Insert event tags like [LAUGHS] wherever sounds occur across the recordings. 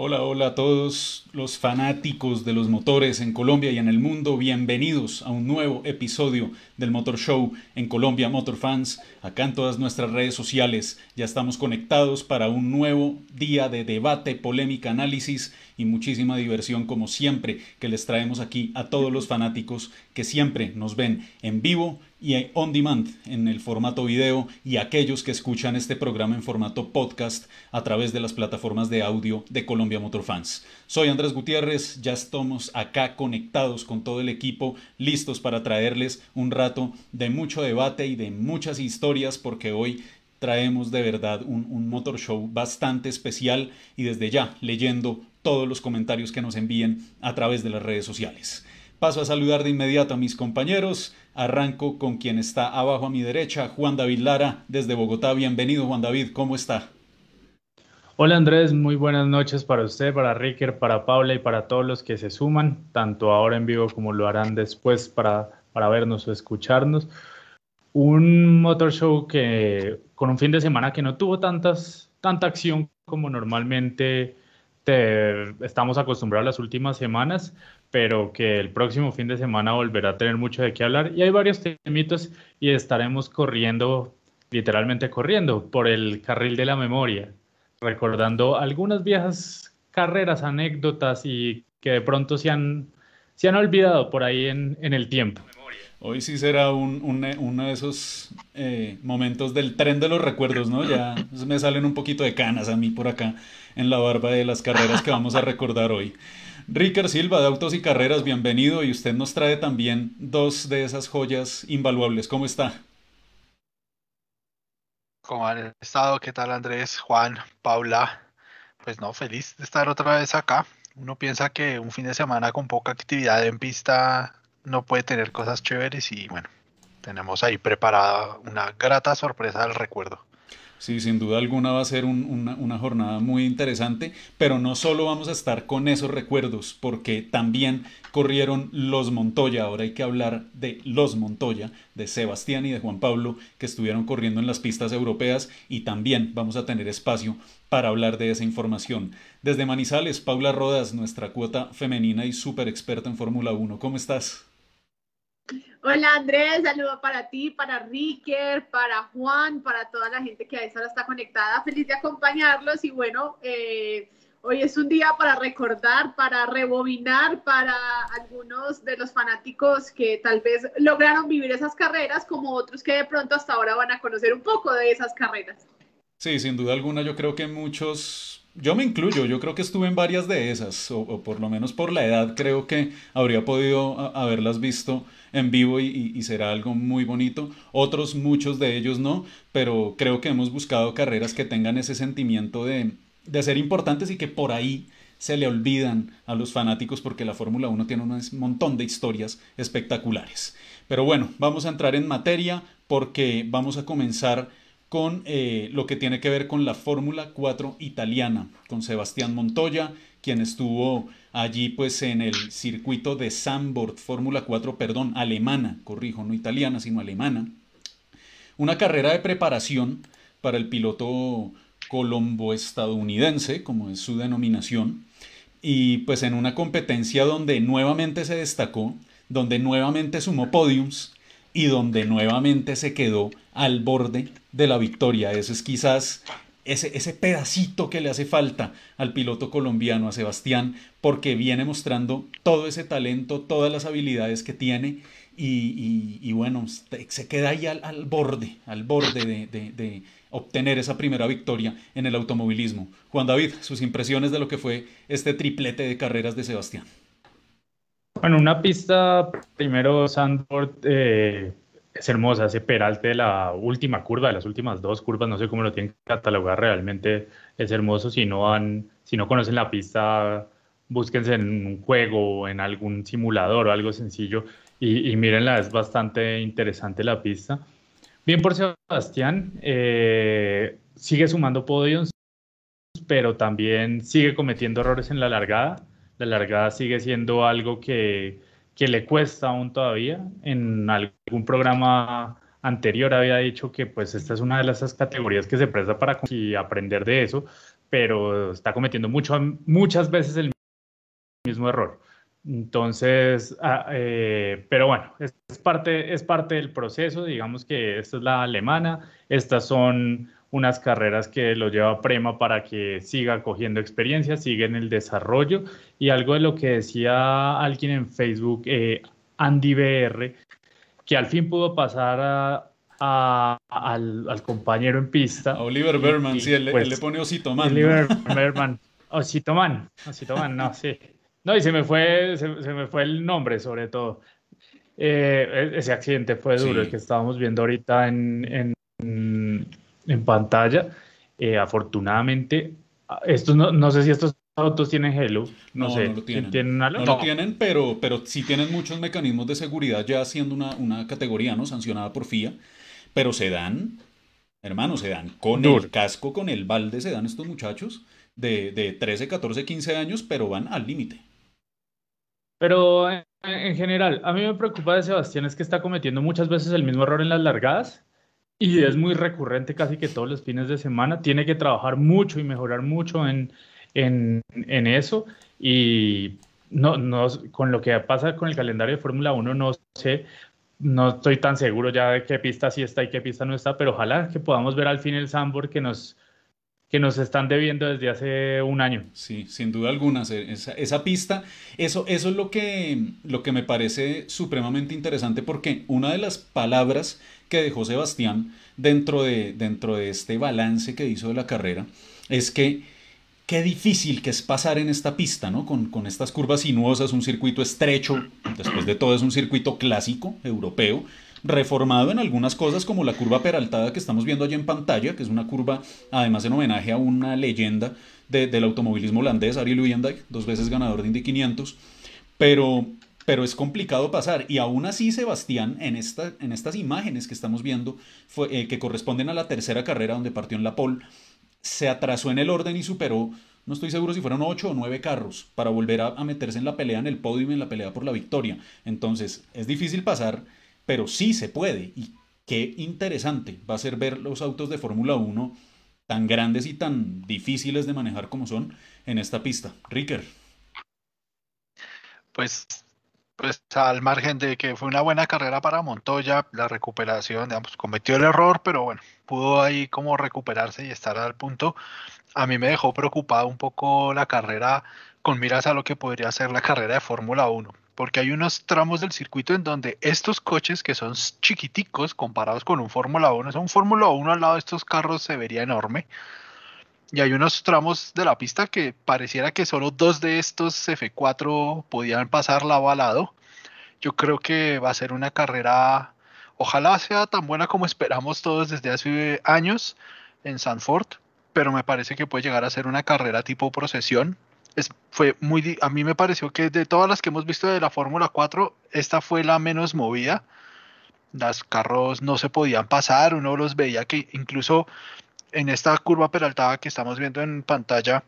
Hola, hola a todos los fanáticos de los motores en Colombia y en el mundo. Bienvenidos a un nuevo episodio del Motor Show en Colombia Motor Fans. Acá en todas nuestras redes sociales ya estamos conectados para un nuevo día de debate, polémica, análisis y muchísima diversión como siempre que les traemos aquí a todos los fanáticos que siempre nos ven en vivo y on demand en el formato video y aquellos que escuchan este programa en formato podcast a través de las plataformas de audio de Colombia Motor Fans. Soy Andrés Gutiérrez, ya estamos acá conectados con todo el equipo, listos para traerles un rato de mucho debate y de muchas historias porque hoy traemos de verdad un, un motor show bastante especial y desde ya leyendo todos los comentarios que nos envíen a través de las redes sociales. Paso a saludar de inmediato a mis compañeros. Arranco con quien está abajo a mi derecha, Juan David Lara, desde Bogotá. Bienvenido, Juan David, ¿cómo está? Hola Andrés, muy buenas noches para usted, para Ricker, para Paula y para todos los que se suman, tanto ahora en vivo como lo harán después para, para vernos o escucharnos. Un motor show que con un fin de semana que no tuvo tantas, tanta acción como normalmente estamos acostumbrados las últimas semanas, pero que el próximo fin de semana volverá a tener mucho de qué hablar. Y hay varios temitos y estaremos corriendo, literalmente corriendo, por el carril de la memoria, recordando algunas viejas carreras, anécdotas y que de pronto se han, se han olvidado por ahí en, en el tiempo. Hoy sí será un, uno de esos eh, momentos del tren de los recuerdos, ¿no? Ya me salen un poquito de canas a mí por acá en la barba de las carreras que vamos a recordar hoy. Ricker Silva de Autos y Carreras, bienvenido y usted nos trae también dos de esas joyas invaluables. ¿Cómo está? ¿Cómo han estado? ¿Qué tal Andrés, Juan, Paula? Pues no, feliz de estar otra vez acá. Uno piensa que un fin de semana con poca actividad en pista no puede tener cosas chéveres y bueno, tenemos ahí preparada una grata sorpresa del recuerdo. Sí, sin duda alguna va a ser una, una, jornada muy interesante, pero no solo vamos a estar con esos recuerdos, porque también corrieron los Montoya, ahora hay que hablar de los Montoya, de Sebastián y de Juan Pablo, que estuvieron corriendo en las pistas europeas, y también vamos a tener espacio para hablar de esa información. Desde Manizales, Paula Rodas, nuestra cuota femenina y súper experta en Fórmula 1, ¿cómo estás? Hola Andrés, saludo para ti, para Ricker, para Juan, para toda la gente que a esa hora está conectada. Feliz de acompañarlos y bueno, eh, hoy es un día para recordar, para rebobinar para algunos de los fanáticos que tal vez lograron vivir esas carreras, como otros que de pronto hasta ahora van a conocer un poco de esas carreras. Sí, sin duda alguna, yo creo que muchos yo me incluyo, yo creo que estuve en varias de esas, o, por lo menos por la edad creo que habría podido haberlas visto en vivo y, será algo muy bonito. Otros, muchos de ellos no, pero creo que hemos buscado carreras que tengan ese sentimiento de, de ser importantes y que por ahí se le olvidan a los fanáticos porque la Fórmula 1 tiene un montón de historias espectaculares. Pero bueno, vamos a entrar en materia porque vamos a comenzar con eh, lo que tiene que ver con la Fórmula 4 italiana, con Sebastián Montoya, quien estuvo allí pues en el circuito de Sandbord, Fórmula 4, perdón, alemana, corrijo, no italiana, sino alemana. Una carrera de preparación para el piloto colombo-estadounidense, como es su denominación, y pues en una competencia donde nuevamente se destacó, donde nuevamente sumó podiums y donde nuevamente se quedó al borde de la victoria. Ese es quizás ese, ese pedacito que le hace falta al piloto colombiano, a Sebastián, porque viene mostrando todo ese talento, todas las habilidades que tiene y, bueno, se queda ahí al, borde, al borde de, de, obtener esa primera victoria en el automovilismo. Juan David, sus impresiones de lo que fue este triplete de carreras de Sebastián. Bueno, una pista, primero Sandford, eh, es hermosa, ese peralte de la última curva, de las últimas dos curvas, no sé cómo lo tienen que catalogar, realmente es hermoso. Si no, han, si no conocen la pista, búsquense en un juego o en algún simulador o algo sencillo y, y mírenla, es bastante interesante la pista. Bien por Sebastián, eh, sigue sumando podios, pero también sigue cometiendo errores en la largada. La largada sigue siendo algo que que le cuesta aún todavía. En algún programa anterior había dicho que pues esta es una de esas categorías que se presta para aprender de eso, pero está cometiendo mucho, muchas veces el mismo error. Entonces, ah, eh, pero bueno, es, parte, es parte del proceso, digamos que esta es la alemana, estas son unas carreras que lo lleva Prema para que siga cogiendo experiencia, siga en el desarrollo y algo de lo que decía alguien en Facebook, eh, Andy BR, que al fin pudo pasar al, compañero en pista. Oliver Berman, sí, él, pues, le pone Osito Man. Oliver Berman, Osito Man, Osito Man, no, sí. No, y se me fue, se, me fue el nombre sobre todo. Eh, e-, ese accidente fue duro, el que estábamos viendo ahorita en, en, pantalla. Eh, afortunadamente, estos no, no sé si estos autos tienen Halo. No, sé. No lo tienen. no lo tienen, pero, pero sí tienen muchos mecanismos de seguridad ya siendo una, una categoría no sancionada por FIA. Pero se dan, hermano, se dan con el casco, con el balde, se dan estos muchachos de, de 13, 14, 15 años, pero van al límite. Pero en, general, a mí me preocupa de Sebastián es que está cometiendo muchas veces el mismo error en las largadas y es muy recurrente casi que todos los fines de semana. Tiene que trabajar mucho y mejorar mucho en, en, en eso y no, no, con lo que pasa con el calendario de Fórmula 1 no sé, no estoy tan seguro ya de qué pista sí está y qué pista no está, pero ojalá que podamos ver al fin el Sambor que nos, que nos están debiendo desde hace un año. Sí, sin duda alguna, esa, esa, pista, eso, eso es lo que, lo que me parece supremamente interesante porque una de las palabras que dejó Sebastián dentro de, dentro de este balance que hizo de la carrera es que qué difícil que es pasar en esta pista, ¿no? Con, con estas curvas sinuosas, un circuito estrecho, después de todo es un circuito clásico, europeo, reformado en algunas cosas como la curva peraltada que estamos viendo allí en pantalla, que es una curva además en homenaje a una leyenda del automovilismo holandés, Ariel Luyendijk, dos veces ganador de Indy 500, pero, pero es complicado pasar. Y aún así, Sebastián, en, esta, en estas imágenes que estamos viendo, fue, eh, que corresponden a la tercera carrera donde partió en la pole, se atrasó en el orden y superó, no estoy seguro si fueron ocho o nueve carros, para volver a, meterse en la pelea en el podio y en la pelea por la victoria. Entonces, es difícil pasar pero sí se puede. Y qué interesante va a ser ver los autos de Fórmula 1 tan grandes y tan difíciles de manejar como son en esta pista. Ricker. Pues, pues al margen de que fue una buena carrera para Montoya, la recuperación, digamos, cometió el error, pero bueno, pudo ahí como recuperarse y estar al punto. A mí me dejó preocupado un poco la carrera con miras a lo que podría ser la carrera de Fórmula 1 porque hay unos tramos del circuito en donde estos coches que son chiquiticos comparados con un Fórmula 1, es un Fórmula 1 al lado de estos carros se vería enorme. Y hay unos tramos de la pista que pareciera que solo dos de estos F4 podían pasar lado a lado. Yo creo que va a ser una carrera, ojalá sea tan buena como esperamos todos desde hace años en Sanford, pero me parece que puede llegar a ser una carrera tipo procesión, fue muy, a mí me pareció que de todas las que hemos visto de la Fórmula 4, esta fue la menos movida. Los carros no se podían pasar, uno los veía que incluso en esta curva peraltada que estamos viendo en pantalla,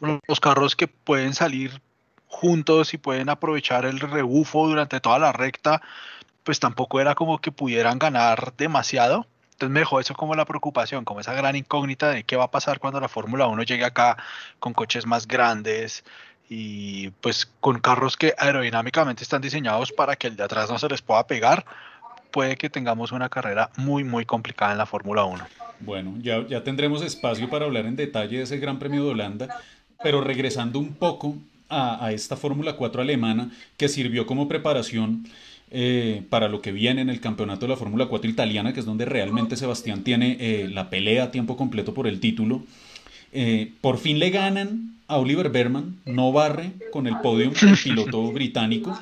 los carros que pueden salir juntos y pueden aprovechar el rebufo durante toda la recta, pues tampoco era como que pudieran ganar demasiado. Entonces me dejó eso como la preocupación, como esa gran incógnita de qué va a pasar cuando la Fórmula 1 llegue acá con coches más grandes y pues con carros que aerodinámicamente están diseñados para que el de atrás no se les pueda pegar. Puede que tengamos una carrera muy, muy complicada en la Fórmula 1. Bueno, ya, ya tendremos espacio para hablar en detalle de ese Gran Premio de Holanda, pero regresando un poco a, a esta Fórmula 4 alemana que sirvió como preparación eh, para lo que viene en el campeonato de la Fórmula 4 italiana, que es donde realmente Sebastián tiene eh, la pelea a tiempo completo por el título. Eh, por fin le ganan a Oliver Berman, no barre con el podio el piloto británico.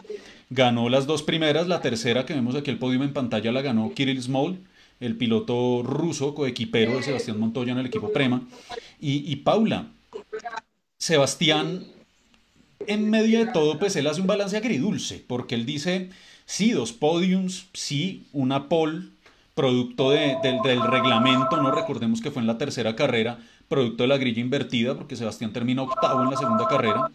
Ganó las dos primeras, la tercera que vemos aquí el podio en pantalla la ganó Kirill Small, el piloto ruso coequipero de Sebastián Montoya en el equipo Prema. Y, Paula, Sebastián, en medio de todo, pues él hace un balance agridulce, porque él dice, Sí, dos podiums, sí, una pole, producto del reglamento, no recordemos que fue en la tercera carrera, producto de la grilla invertida, porque Sebastián termina octavo en la segunda carrera,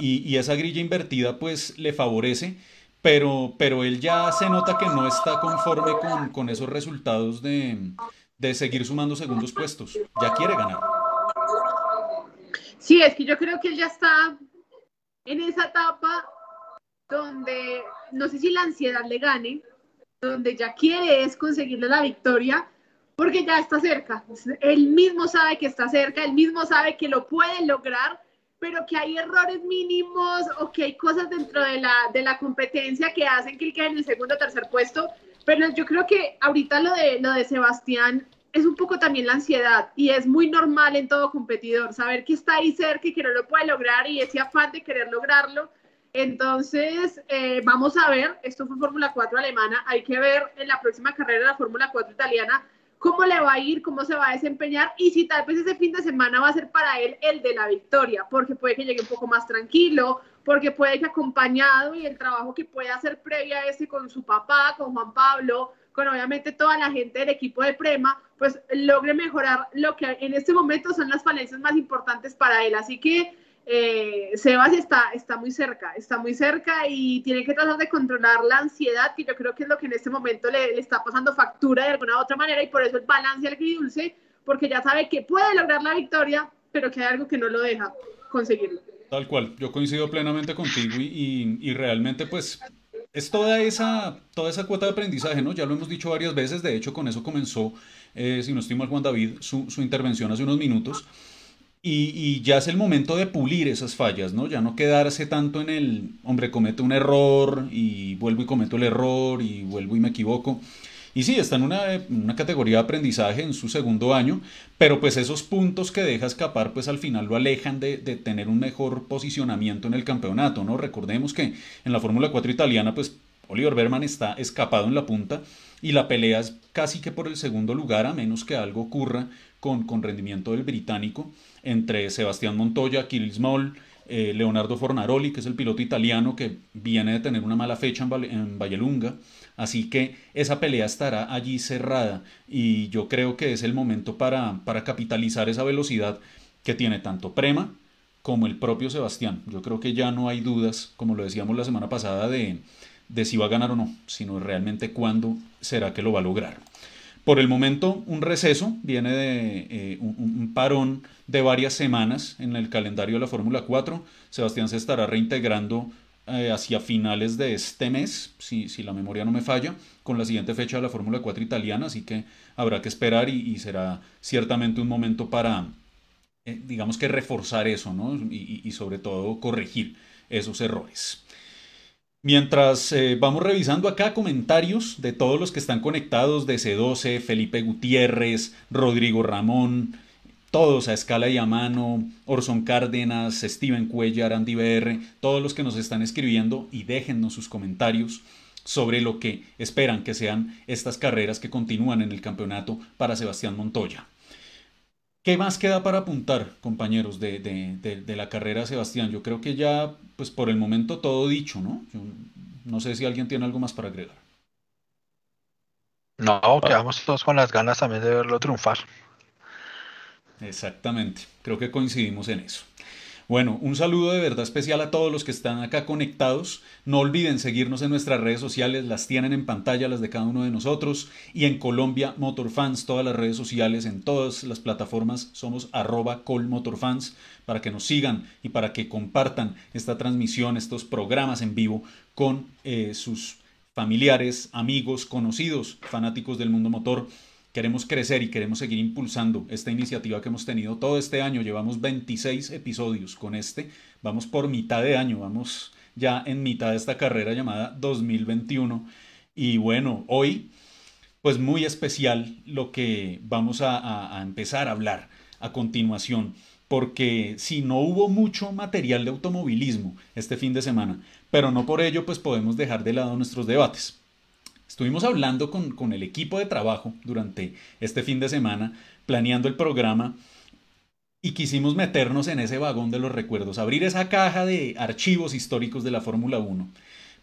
y, esa grilla invertida pues le favorece, pero, pero él ya se nota que no está conforme con, esos resultados de, de seguir sumando segundos puestos, ya quiere ganar. Sí, es que yo creo que él ya está en esa etapa donde no sé si la ansiedad le gane, donde ya quiere es conseguirle la victoria, porque ya está cerca. Él mismo sabe que está cerca, él mismo sabe que lo puede lograr, pero que hay errores mínimos o que hay cosas dentro de la, de la competencia que hacen que él en el segundo o tercer puesto. Pero yo creo que ahorita lo de, lo de Sebastián es un poco también la ansiedad y es muy normal en todo competidor saber que está ahí cerca y que no lo puede lograr y ese afán de querer lograrlo. Entonces, eh, vamos a ver, esto fue Fórmula 4 alemana, hay que ver en la próxima carrera de la Fórmula 4 italiana cómo le va a ir, cómo se va a desempeñar y si tal vez ese fin de semana va a ser para él el de la victoria, porque puede que llegue un poco más tranquilo, porque puede que acompañado y el trabajo que puede hacer previa a ese con su papá, con Juan Pablo, con obviamente toda la gente del equipo de Prema, pues logre mejorar lo que en este momento son las falencias más importantes para él. Así que eh, Sebas está, está muy cerca, está muy cerca y tiene que tratar de controlar la ansiedad, que yo creo que es lo que en este momento le, le está pasando factura de alguna u otra manera y por eso el balance al dulce, porque ya sabe que puede lograr la victoria, pero que hay algo que no lo deja conseguirlo. Tal cual, yo coincido plenamente contigo y, y, realmente pues es toda esa, toda esa cuota de aprendizaje, ¿no? Ya lo hemos dicho varias veces, de hecho con eso comenzó, eh, si no estoy mal Juan David, su, su intervención hace unos minutos. Y, ya es el momento de pulir esas fallas, ¿no? Ya no quedarse tanto en el, hombre, comete un error y vuelvo y cometo el error y vuelvo y me equivoco. Y sí, está en una, una, categoría de aprendizaje en su segundo año, pero pues esos puntos que deja escapar, pues al final lo alejan de, de tener un mejor posicionamiento en el campeonato, ¿no? Recordemos que en la Fórmula 4 italiana, pues Oliver Berman está escapado en la punta y la pelea es casi que por el segundo lugar, a menos que algo ocurra con, rendimiento del británico entre Sebastián Montoya, Kirill Small, eh, Leonardo Fornaroli, que es el piloto italiano que viene de tener una mala fecha en, en Vallelunga. Así que esa pelea estará allí cerrada y yo creo que es el momento para, para capitalizar esa velocidad que tiene tanto Prema como el propio Sebastián. Yo creo que ya no hay dudas, como lo decíamos la semana pasada, de, de si va a ganar o no, sino realmente cuándo será que lo va a lograr. Por el momento, un receso, viene de eh, un, parón de varias semanas en el calendario de la Fórmula 4. Sebastián se estará reintegrando eh, hacia finales de este mes, si, si, la memoria no me falla, con la siguiente fecha de la Fórmula 4 italiana, así que habrá que esperar y, será ciertamente un momento para, eh, digamos que reforzar eso, ¿no? y, y sobre todo corregir esos errores. Mientras eh, vamos revisando acá comentarios de todos los que están conectados, de C12, Felipe Gutiérrez, Rodrigo Ramón, todos a escala y a mano, Orson Cárdenas, Steven Cuellar, Andy BR, todos los que nos están escribiendo y déjennos sus comentarios sobre lo que esperan que sean estas carreras que continúan en el campeonato para Sebastián Montoya. ¿Qué más queda para apuntar, compañeros, de, de, la carrera Sebastián? Yo creo que ya, pues por el momento todo dicho, ¿no? no sé si alguien tiene algo más para agregar. No, quedamos todos con las ganas también de verlo triunfar. Exactamente, creo que coincidimos en eso. Bueno, un saludo de verdad especial a todos los que están acá conectados. No olviden seguirnos en nuestras redes sociales, las tienen en pantalla las de cada uno de nosotros. Y en Colombia Motorfans, todas las redes sociales, en todas las plataformas, somos arroba colmotorfans para que nos sigan y para que compartan esta transmisión, estos programas en vivo con eh, sus familiares, amigos, conocidos, fanáticos del mundo motor queremos crecer y queremos seguir impulsando esta iniciativa que hemos tenido todo este año. Llevamos 26 episodios con este. Vamos por mitad de año, vamos ya en mitad de esta carrera llamada 2021. Y bueno, hoy, pues muy especial lo que vamos a, a empezar a hablar a continuación porque si no hubo mucho material de automovilismo este fin de semana, pero no por ello pues podemos dejar de lado nuestros debates. Estuvimos hablando con, el equipo de trabajo durante este fin de semana, planeando el programa y quisimos meternos en ese vagón de los recuerdos, abrir esa caja de archivos históricos de la Fórmula 1,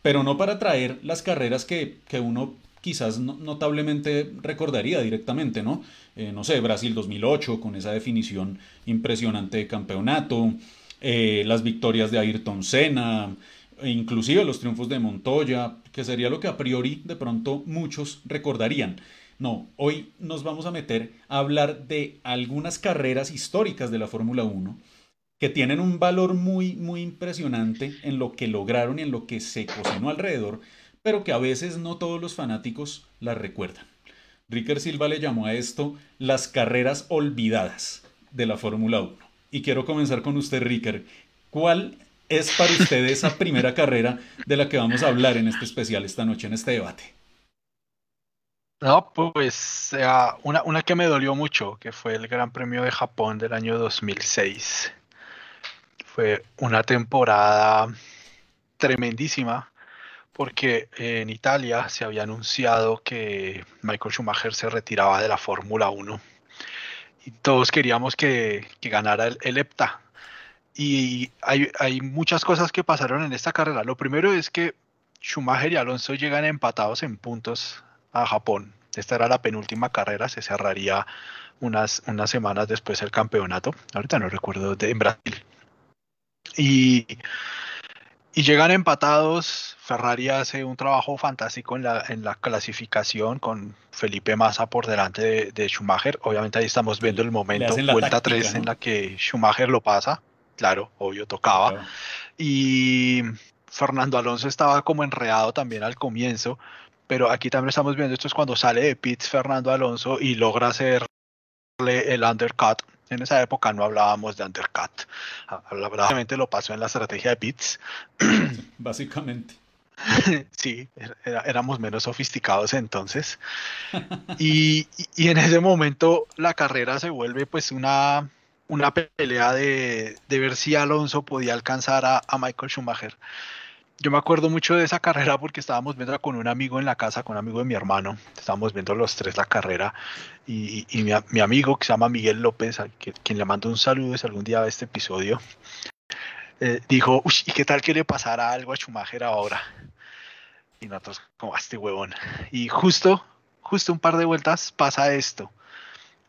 pero no para traer las carreras que, uno quizás notablemente recordaría directamente, ¿no? Eh, no sé, Brasil 2008 con esa definición impresionante de campeonato, eh, las victorias de Ayrton Senna, inclusive los triunfos de Montoya, que sería lo que a priori de pronto muchos recordarían. No, hoy nos vamos a meter a hablar de algunas carreras históricas de la Fórmula 1 que tienen un valor muy, muy impresionante en lo que lograron y en lo que se cocinó alrededor, pero que a veces no todos los fanáticos las recuerdan. Ricker Silva le llamó a esto las carreras olvidadas de la Fórmula 1. Y quiero comenzar con usted, Ricker. ¿Cuál es para usted esa primera carrera de la que vamos a hablar en este especial esta noche, en este debate? No, pues una, una que me dolió mucho, que fue el Gran Premio de Japón del año 2006. Fue una temporada tremendísima porque en Italia se había anunciado que Michael Schumacher se retiraba de la Fórmula 1 y todos queríamos que, ganara el, el, EPTA. Y hay, hay, muchas cosas que pasaron en esta carrera. Lo primero es que Schumacher y Alonso llegan empatados en puntos a Japón. Esta era la penúltima carrera, se cerraría unas, unas semanas después el campeonato. Ahorita no recuerdo, de, en Brasil. Y y llegan empatados. Ferrari hace un trabajo fantástico en la, en la clasificación con Felipe Massa por delante de, Schumacher. Obviamente ahí estamos viendo el momento, vuelta 3 en la que Schumacher lo pasa. Claro, obvio, tocaba. Y Fernando Alonso estaba como enredado también al comienzo. Pero aquí también estamos viendo, esto es cuando sale de pits Fernando Alonso y logra hacerle el undercut en esa época no hablábamos de undercut. Obviamente lo pasó en la estrategia de bits. [CLEARS THROAT] Básicamente. [LAUGHS] Sí, éramos menos sofisticados entonces. Y, en ese momento la carrera se vuelve pues una, una pelea de, ver si Alonso podía alcanzar a, a Michael Schumacher. Yo me acuerdo mucho de esa carrera porque estábamos viendo con un amigo en la casa, con un amigo de mi hermano. Estábamos viendo los tres la carrera y, mi, amigo que se llama Miguel López, a quien, le mando un saludo si algún día ve este episodio, eh, dijo, uy, ¿y qué tal que le pasara algo a Schumacher ahora? Y nosotros, como, este huevón. Y justo, justo un par de vueltas pasa esto.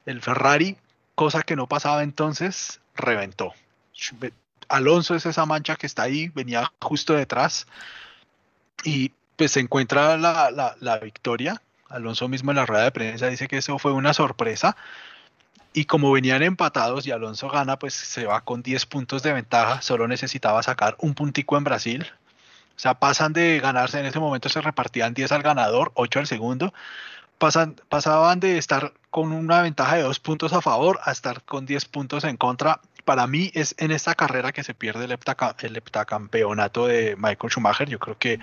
El Ferrari, cosa que no pasaba entonces, reventó Alonso es esa mancha que está ahí, venía justo detrás y pues se encuentra la, victoria. Alonso mismo en la rueda de prensa dice que eso fue una sorpresa. Y como venían empatados y Alonso gana, pues se va con 10 puntos de ventaja. Solo necesitaba sacar un puntico en Brasil. O sea, pasan de ganarse, en ese momento se repartían 10 al ganador, 8 al segundo. Pasan, pasaban de estar con una ventaja de 2 puntos a favor a estar con 10 puntos en contra para mí es en esta carrera que se pierde el, heptacampeonato de Michael Schumacher. Yo creo que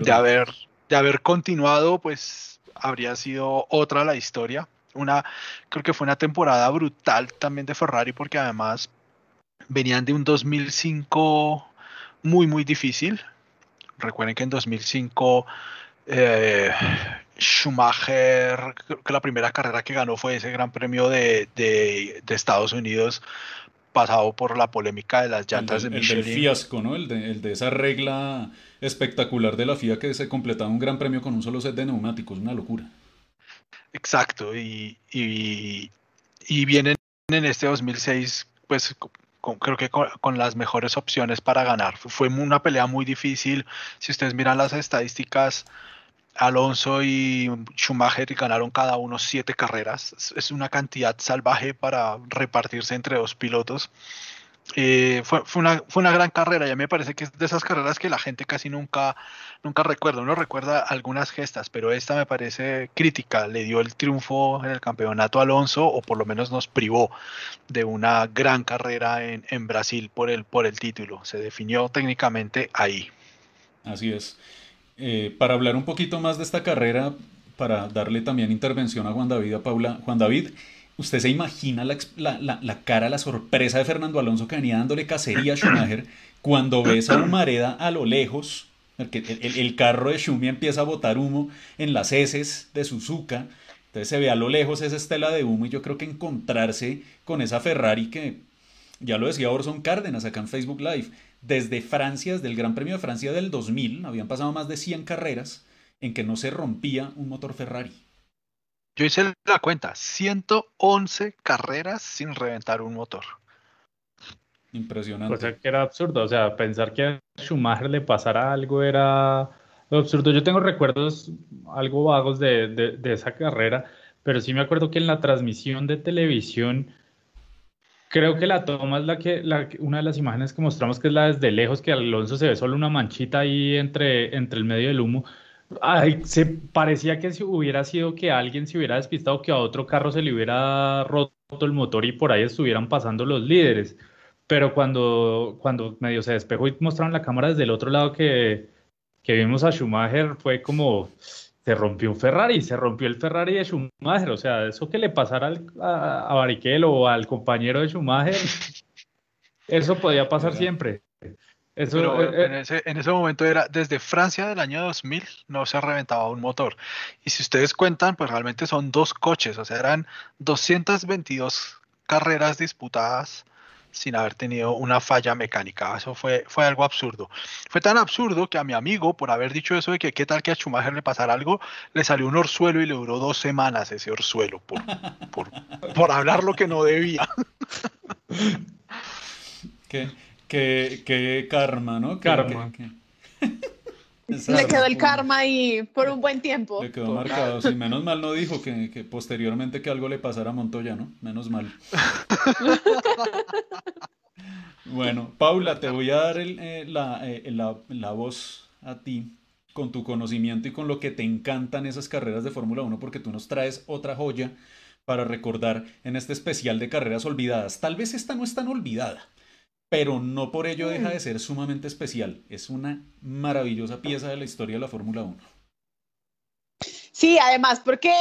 de, haber, de haber continuado, pues habría sido otra la historia. Una, creo que fue una temporada brutal también de Ferrari porque además venían de un 2005 muy, muy difícil. Recuerden que en 2005 eh, Schumacher, creo que la primera carrera que ganó fue ese Gran Premio de, de, de Estados Unidos pasado por la polémica de las llantas de Michelin. El del fiasco, ¿no? El de, el de, esa regla espectacular de la FIA que se completaba un gran premio con un solo set de neumáticos, una locura. Exacto, y, y, y vienen en este 2006, pues creo que con, con, las mejores opciones para ganar. Fue una pelea muy difícil. Si ustedes miran las estadísticas, Alonso y Schumacher ganaron cada uno siete carreras. Es una cantidad salvaje para repartirse entre dos pilotos. Eh, fue, una, fue una gran carrera. Ya me parece que es de esas carreras que la gente casi nunca, nunca recuerda. Uno recuerda algunas gestas, pero esta me parece crítica. Le dio el triunfo en el campeonato a Alonso, o por lo menos nos privó de una gran carrera en, en Brasil por el, por el título. Se definió técnicamente ahí. Así es. Eh, para hablar un poquito más de esta carrera, para darle también intervención a Juan David a Paula. Juan David, ¿usted se imagina la, la, la, cara, la sorpresa de Fernando Alonso que venía dándole cacería a Schumacher cuando ve esa humareda a lo lejos? El, el, el, carro de Schumi empieza a botar humo en las heces de Suzuka. Entonces se ve a lo lejos esa estela de humo y yo creo que encontrarse con esa Ferrari que, ya lo decía Orson Cárdenas acá en Facebook Live, desde Francia, desde el Gran Premio de Francia del 2000, habían pasado más de 100 carreras en que no se rompía un motor Ferrari. Yo hice la cuenta, 111 carreras sin reventar un motor. Impresionante. O sea, que era absurdo, o sea, pensar que a Schumacher le pasara algo era absurdo. Yo tengo recuerdos algo vagos de, de, de esa carrera, pero sí me acuerdo que en la transmisión de televisión Creo que la toma es la que, una de las imágenes que mostramos, que es la desde lejos, que Alonso se ve solo una manchita ahí entre, entre el medio del humo. Ay, se parecía que si hubiera sido que alguien se hubiera despistado, que a otro carro se le hubiera roto el motor y por ahí estuvieran pasando los líderes. Pero cuando, cuando medio se despejó y mostraron la cámara desde el otro lado que, que vimos a Schumacher, fue como se rompió un Ferrari, se rompió el Ferrari de Schumacher, o sea, eso que le pasara a, a Barrichello o al compañero de Schumacher, eso podía pasar siempre. Eso, eh, en, ese, en, ese, momento era desde Francia del año 2000 no se reventaba un motor. Y si ustedes cuentan, pues realmente son dos coches, o sea, eran 222 carreras disputadas sin haber tenido una falla mecánica. Eso fue, fue algo absurdo. Fue tan absurdo que a mi amigo, por haber dicho eso de que qué tal que a Schumacher le pasara algo, le salió un orzuelo y le duró dos semanas ese orzuelo por, por, por hablar lo que no debía. [LAUGHS] ¿Qué, qué, qué karma, ¿no? Karma. Le quedó el karma ahí por un buen tiempo. Le quedó marcado. Sí, menos mal no dijo que, que, posteriormente que algo le pasara a Montoya, ¿no? Menos mal. [LAUGHS] bueno, Paula, te voy a dar el, eh, la, eh, la, la, voz a ti con tu conocimiento y con lo que te encantan esas carreras de Fórmula 1, porque tú nos traes otra joya para recordar en este especial de carreras olvidadas. Tal vez esta no es tan olvidada pero no por ello deja de mm. ser sumamente especial. Es una maravillosa pieza de la historia de la Fórmula 1. Sí, además, porque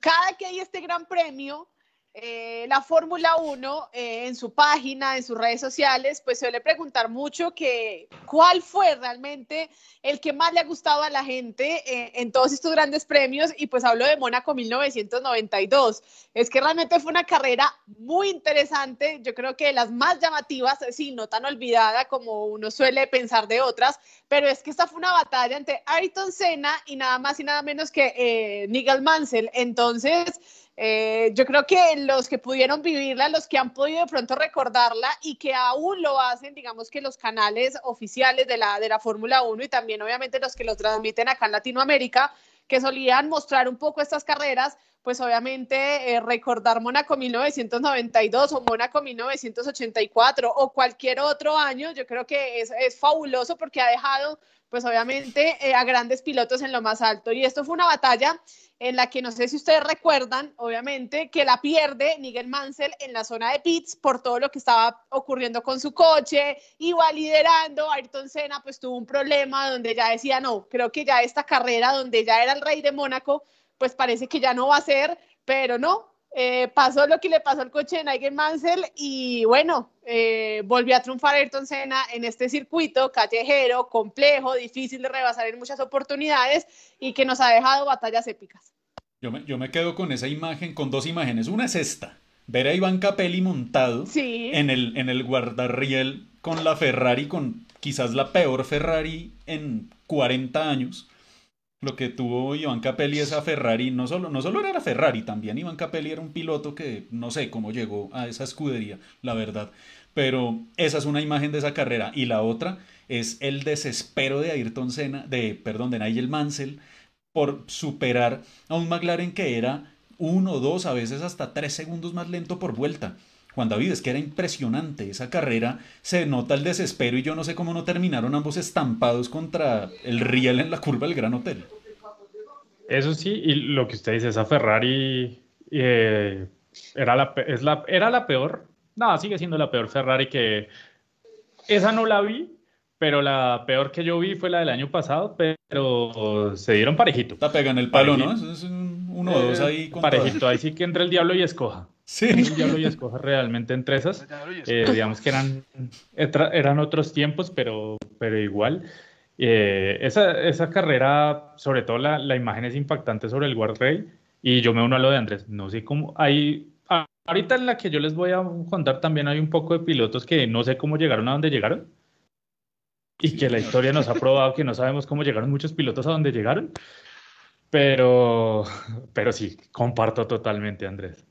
cada que hay este gran premio, eh, la Fórmula 1 eh, en su página, en sus redes sociales, pues suele preguntar mucho que cuál fue realmente el que más le ha gustado a la gente eh, en todos estos grandes premios y pues hablo de Mónaco 1992. Es que realmente fue una carrera muy interesante, yo creo que de las más llamativas, sí, no tan olvidada como uno suele pensar de otras, pero es que esta fue una batalla entre Ayrton Senna y nada más y nada menos que Nigel Mansell. Entonces, eh, yo creo que los que pudieron vivirla, los que han podido de pronto recordarla y que aún lo hacen, digamos que los canales oficiales de la, de la Fórmula 1 y también obviamente los que los transmiten acá en Latinoamérica, que solían mostrar un poco estas carreras, pues obviamente eh, recordar Mónaco 1992 o Mónaco 1984 o cualquier otro año, yo creo que es, es fabuloso porque ha dejado pues obviamente eh, a grandes pilotos en lo más alto. Y esto fue una batalla en la que no sé si ustedes recuerdan, obviamente, que la pierde Miguel Mansell en la zona de pits por todo lo que estaba ocurriendo con su coche, iba liderando, Ayrton Senna pues tuvo un problema donde ya decía, no, creo que ya esta carrera donde ya era el rey de Mónaco, pues parece que ya no va a ser, pero no, eh, pasó lo que le pasó al coche de Nigel Mansell y bueno, eh, volvió a triunfar Ayrton Senna en este circuito callejero, complejo, difícil de rebasar en muchas oportunidades y que nos ha dejado batallas épicas. Yo me, yo me quedo con esa imagen, con dos imágenes. Una es esta, ver a Iván Capelli montado en, el, en el guardarriel con la Ferrari, con quizás la peor Ferrari en 40 años lo que tuvo Iván Capelli esa Ferrari, no solo, no solo era Ferrari, también Iván Capelli era un piloto que no sé cómo llegó a esa escudería, la verdad. Pero esa es una imagen de esa carrera. Y la otra es el desespero de Ayrton Senna, de, perdón, de Nigel Mansell, por superar a un McLaren que era uno, dos, a veces hasta tres segundos más lento por vuelta. Juan David, es que era impresionante esa carrera, se nota el desespero y yo no sé cómo no terminaron ambos estampados contra el riel en la curva del Gran Hotel. Eso sí, y lo que usted dice, esa Ferrari eh, era, la, es la, era la peor, no, sigue siendo la peor Ferrari que esa no la vi, pero la peor que yo vi fue la del año pasado, pero se dieron parejito. La pegan el palo, ¿no? Es uno o dos ahí. parejito, ahí sí que entre el diablo y escoja. Sí. El diablo y escoja realmente entre esas. Eh, digamos que eran, eran otros tiempos, pero, pero igual. Eh, esa, esa, carrera, sobre todo la, la, imagen es impactante sobre el guardrail y yo me uno a lo de Andrés. No sé cómo, hay, ahorita en la que yo les voy a contar también hay un poco de pilotos que no sé cómo llegaron a donde llegaron y que la historia nos ha probado que no sabemos cómo llegaron muchos pilotos a donde llegaron. Pero, pero sí, comparto totalmente, Andrés.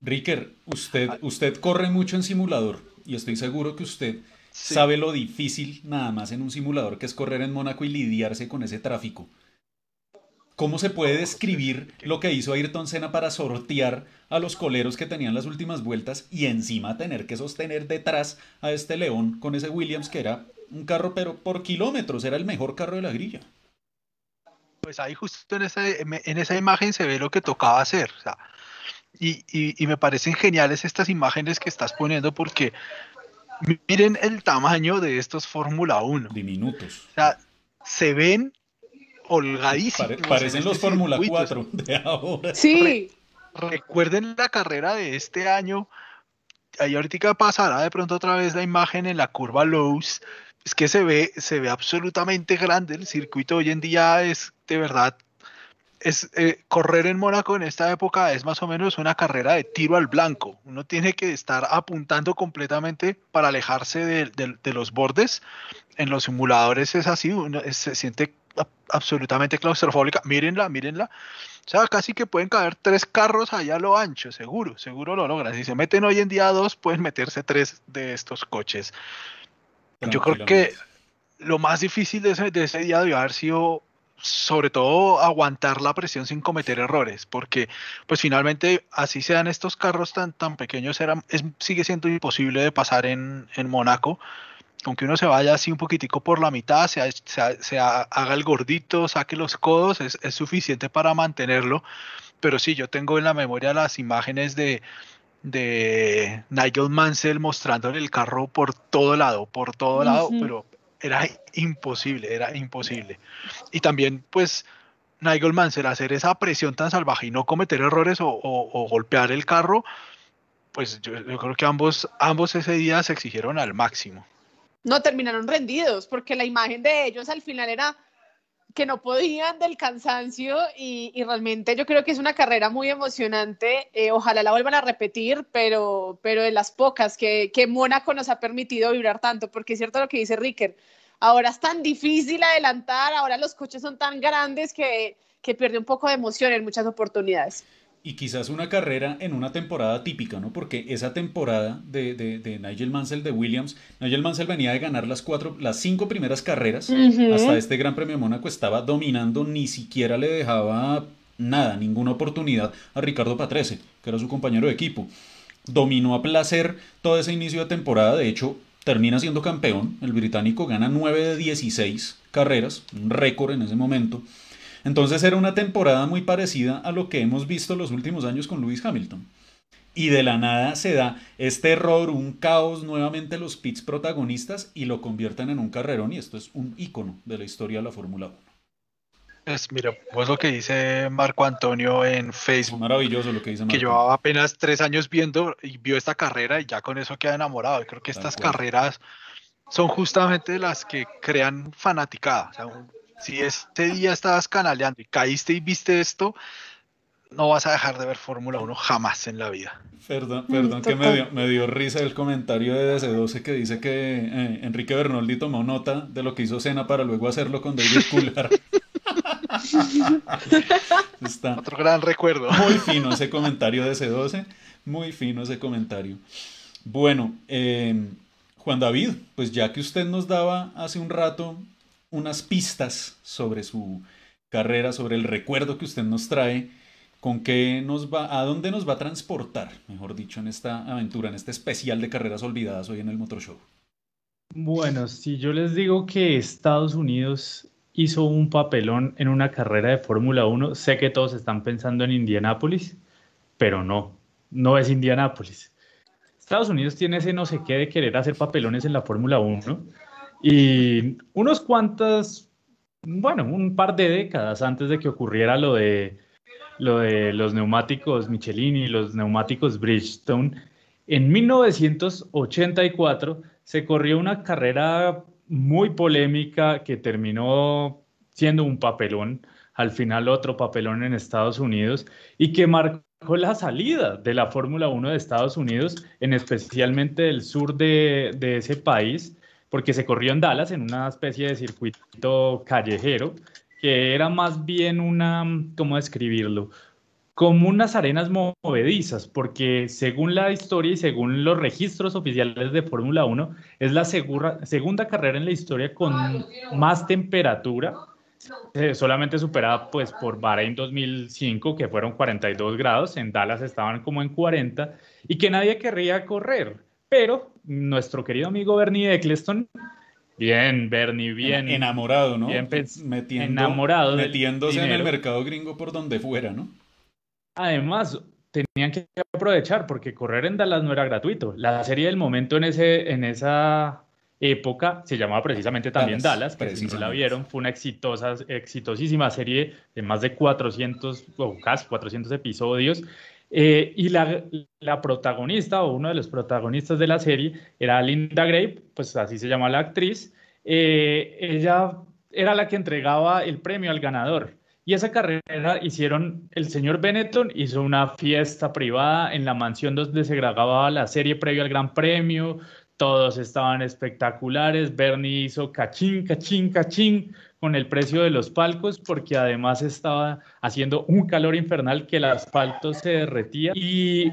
Ricker, usted, usted corre mucho en simulador y estoy seguro que usted sabe lo difícil nada más en un simulador que es correr en Mónaco y lidiarse con ese tráfico. ¿Cómo se puede describir lo que hizo Ayrton Senna para sortear a los coleros que tenían las últimas vueltas y encima tener que sostener detrás a este León con ese Williams que era un carro pero por kilómetros, era el mejor carro de la grilla? Pues ahí justo en esa, en esa imagen se ve lo que tocaba hacer. Y, y, y me parecen geniales estas imágenes que estás poniendo porque miren el tamaño de estos Fórmula 1. Diminutos. O sea, se ven holgadísimos. parecen los este Fórmula 4 de ahora. Sí. recuerden la carrera de este año. Ahí ahorita pasará de pronto otra vez la imagen en la curva Lowe's. Es que se ve, se ve absolutamente grande. El circuito hoy en día es de verdad. Es, eh, correr en Mónaco en esta época es más o menos una carrera de tiro al blanco. Uno tiene que estar apuntando completamente para alejarse de, de los bordes. En los simuladores es así, uno se siente absolutamente claustrofóbica. Mírenla, mírenla. O sea, casi que pueden caber tres carros allá a lo ancho, seguro, seguro lo logran. Si se meten hoy en día dos, pueden meterse tres de estos coches. Yo creo que lo más difícil de ese, de ese día debió haber sido sobre todo aguantar la presión sin cometer errores, porque pues finalmente así sean estos carros tan, tan pequeños, era, es, sigue siendo imposible de pasar en, en Mónaco aunque uno se vaya así un poquitico por la mitad, se, se, haga el gordito, saque los codos, es, es, suficiente para mantenerlo. Pero sí, yo tengo en la memoria las imágenes de, de Nigel Mansell mostrándole el carro por todo lado, por todo lado, pero era imposible, era imposible. Y también, pues, Nigel Mansell hacer esa presión tan salvaje y no cometer errores o, golpear el carro, pues yo, yo, creo que ambos, ambos ese día se exigieron al máximo. No, terminaron rendidos, porque la imagen de ellos al final era que no podían del cansancio y, realmente yo creo que es una carrera muy emocionante. Eh, ojalá la vuelvan a repetir, pero, pero de las pocas que, que Mónaco nos ha permitido vibrar tanto, porque es cierto lo que dice Ricker. Ahora es tan difícil adelantar, ahora los coches son tan grandes que, que pierde un poco de emoción en muchas oportunidades y quizás una carrera en una temporada típica, ¿no? Porque esa temporada de, de, Nigel Mansell de Williams, Nigel Mansell venía de ganar las cuatro, las cinco primeras carreras, hasta este Gran Premio de Mónaco estaba dominando, ni siquiera le dejaba nada, ninguna oportunidad a Ricardo Patrese, que era su compañero de equipo. Dominó a placer todo ese inicio de temporada, de hecho termina siendo campeón, el británico gana 9 de 16 carreras, un récord en ese momento. Entonces era una temporada muy parecida a lo que hemos visto los últimos años con Lewis Hamilton. Y de la nada se da este error, un caos, nuevamente los pits protagonistas y lo convierten en un carrerón y esto es un icono de la historia de la Fórmula 1. Es, mira, pues lo que dice Marco Antonio en Facebook. Maravilloso lo que dice Marco. Que llevaba apenas tres años viendo y vio esta carrera y ya con eso queda enamorado. Y creo que estas carreras son justamente las que crean fanaticada. O sea, si este día estabas canaleando y caíste y viste esto, no vas a dejar de ver Fórmula 1 jamás en la vida. Perdón, mm, perdón que me dio, me dio, risa el comentario de DC12 que dice que eh, Enrique Bernoldi tomó nota de lo que hizo Cena para luego hacerlo con David Coulthard. [LAUGHS] Otro gran recuerdo. Muy fino ese comentario de C12, muy fino ese comentario. Bueno, eh, Juan David, pues ya que usted nos daba hace un rato unas pistas sobre su carrera, sobre el recuerdo que usted nos trae, con qué nos va, a dónde nos va a transportar, mejor dicho, en esta aventura, en este especial de carreras olvidadas hoy en el Motor Show. Bueno, si yo les digo que Estados Unidos hizo un papelón en una carrera de Fórmula 1, sé que todos están pensando en Indianápolis, pero no, no es Indianápolis. Estados Unidos tiene ese no sé qué de querer hacer papelones en la Fórmula 1 y unos cuantos, bueno, un par de décadas antes de que ocurriera lo de, lo de los neumáticos Michelin y los neumáticos Bridgestone, en 1984 se corrió una carrera muy polémica que terminó siendo un papelón, al final otro papelón en Estados Unidos y que marcó la salida de la Fórmula 1 de Estados Unidos, en especialmente del sur de, de ese país, porque se corrió en Dallas en una especie de circuito callejero, que era más bien una, ¿cómo describirlo? Como unas arenas movedizas, porque según la historia y según los registros oficiales de Fórmula 1, es la segunda carrera en la historia con más temperatura solamente superada pues por Bahrein 2005, que fueron 42 grados, en Dallas estaban como en 40, y que nadie querría correr. Pero nuestro querido amigo Bernie Eccleston, bien, Bernie, bien. Enamorado, ¿no? Bien, Metiendo, enamorado. Metiéndose en el mercado gringo por donde fuera, ¿no? Además, tenían que aprovechar porque correr en Dallas no era gratuito. La serie del momento en, ese, en esa época se llamaba precisamente también Dallas, que si no la vieron, fue una exitosa, exitosísima serie de más de 400 o casi 400 episodios. Eh, y la, protagonista o uno de los protagonistas de la serie era Linda Gray, pues así se llama la actriz. Eh, ella era la que entregaba el premio al ganador. Y esa carrera hicieron, el señor Benetton hizo una fiesta privada en la mansión donde se grababa la serie previo al Gran Premio, todos estaban espectaculares, Bernie hizo cachín, cachín, cachín con el precio de los palcos porque además estaba haciendo un calor infernal que el asfalto se derretía. Y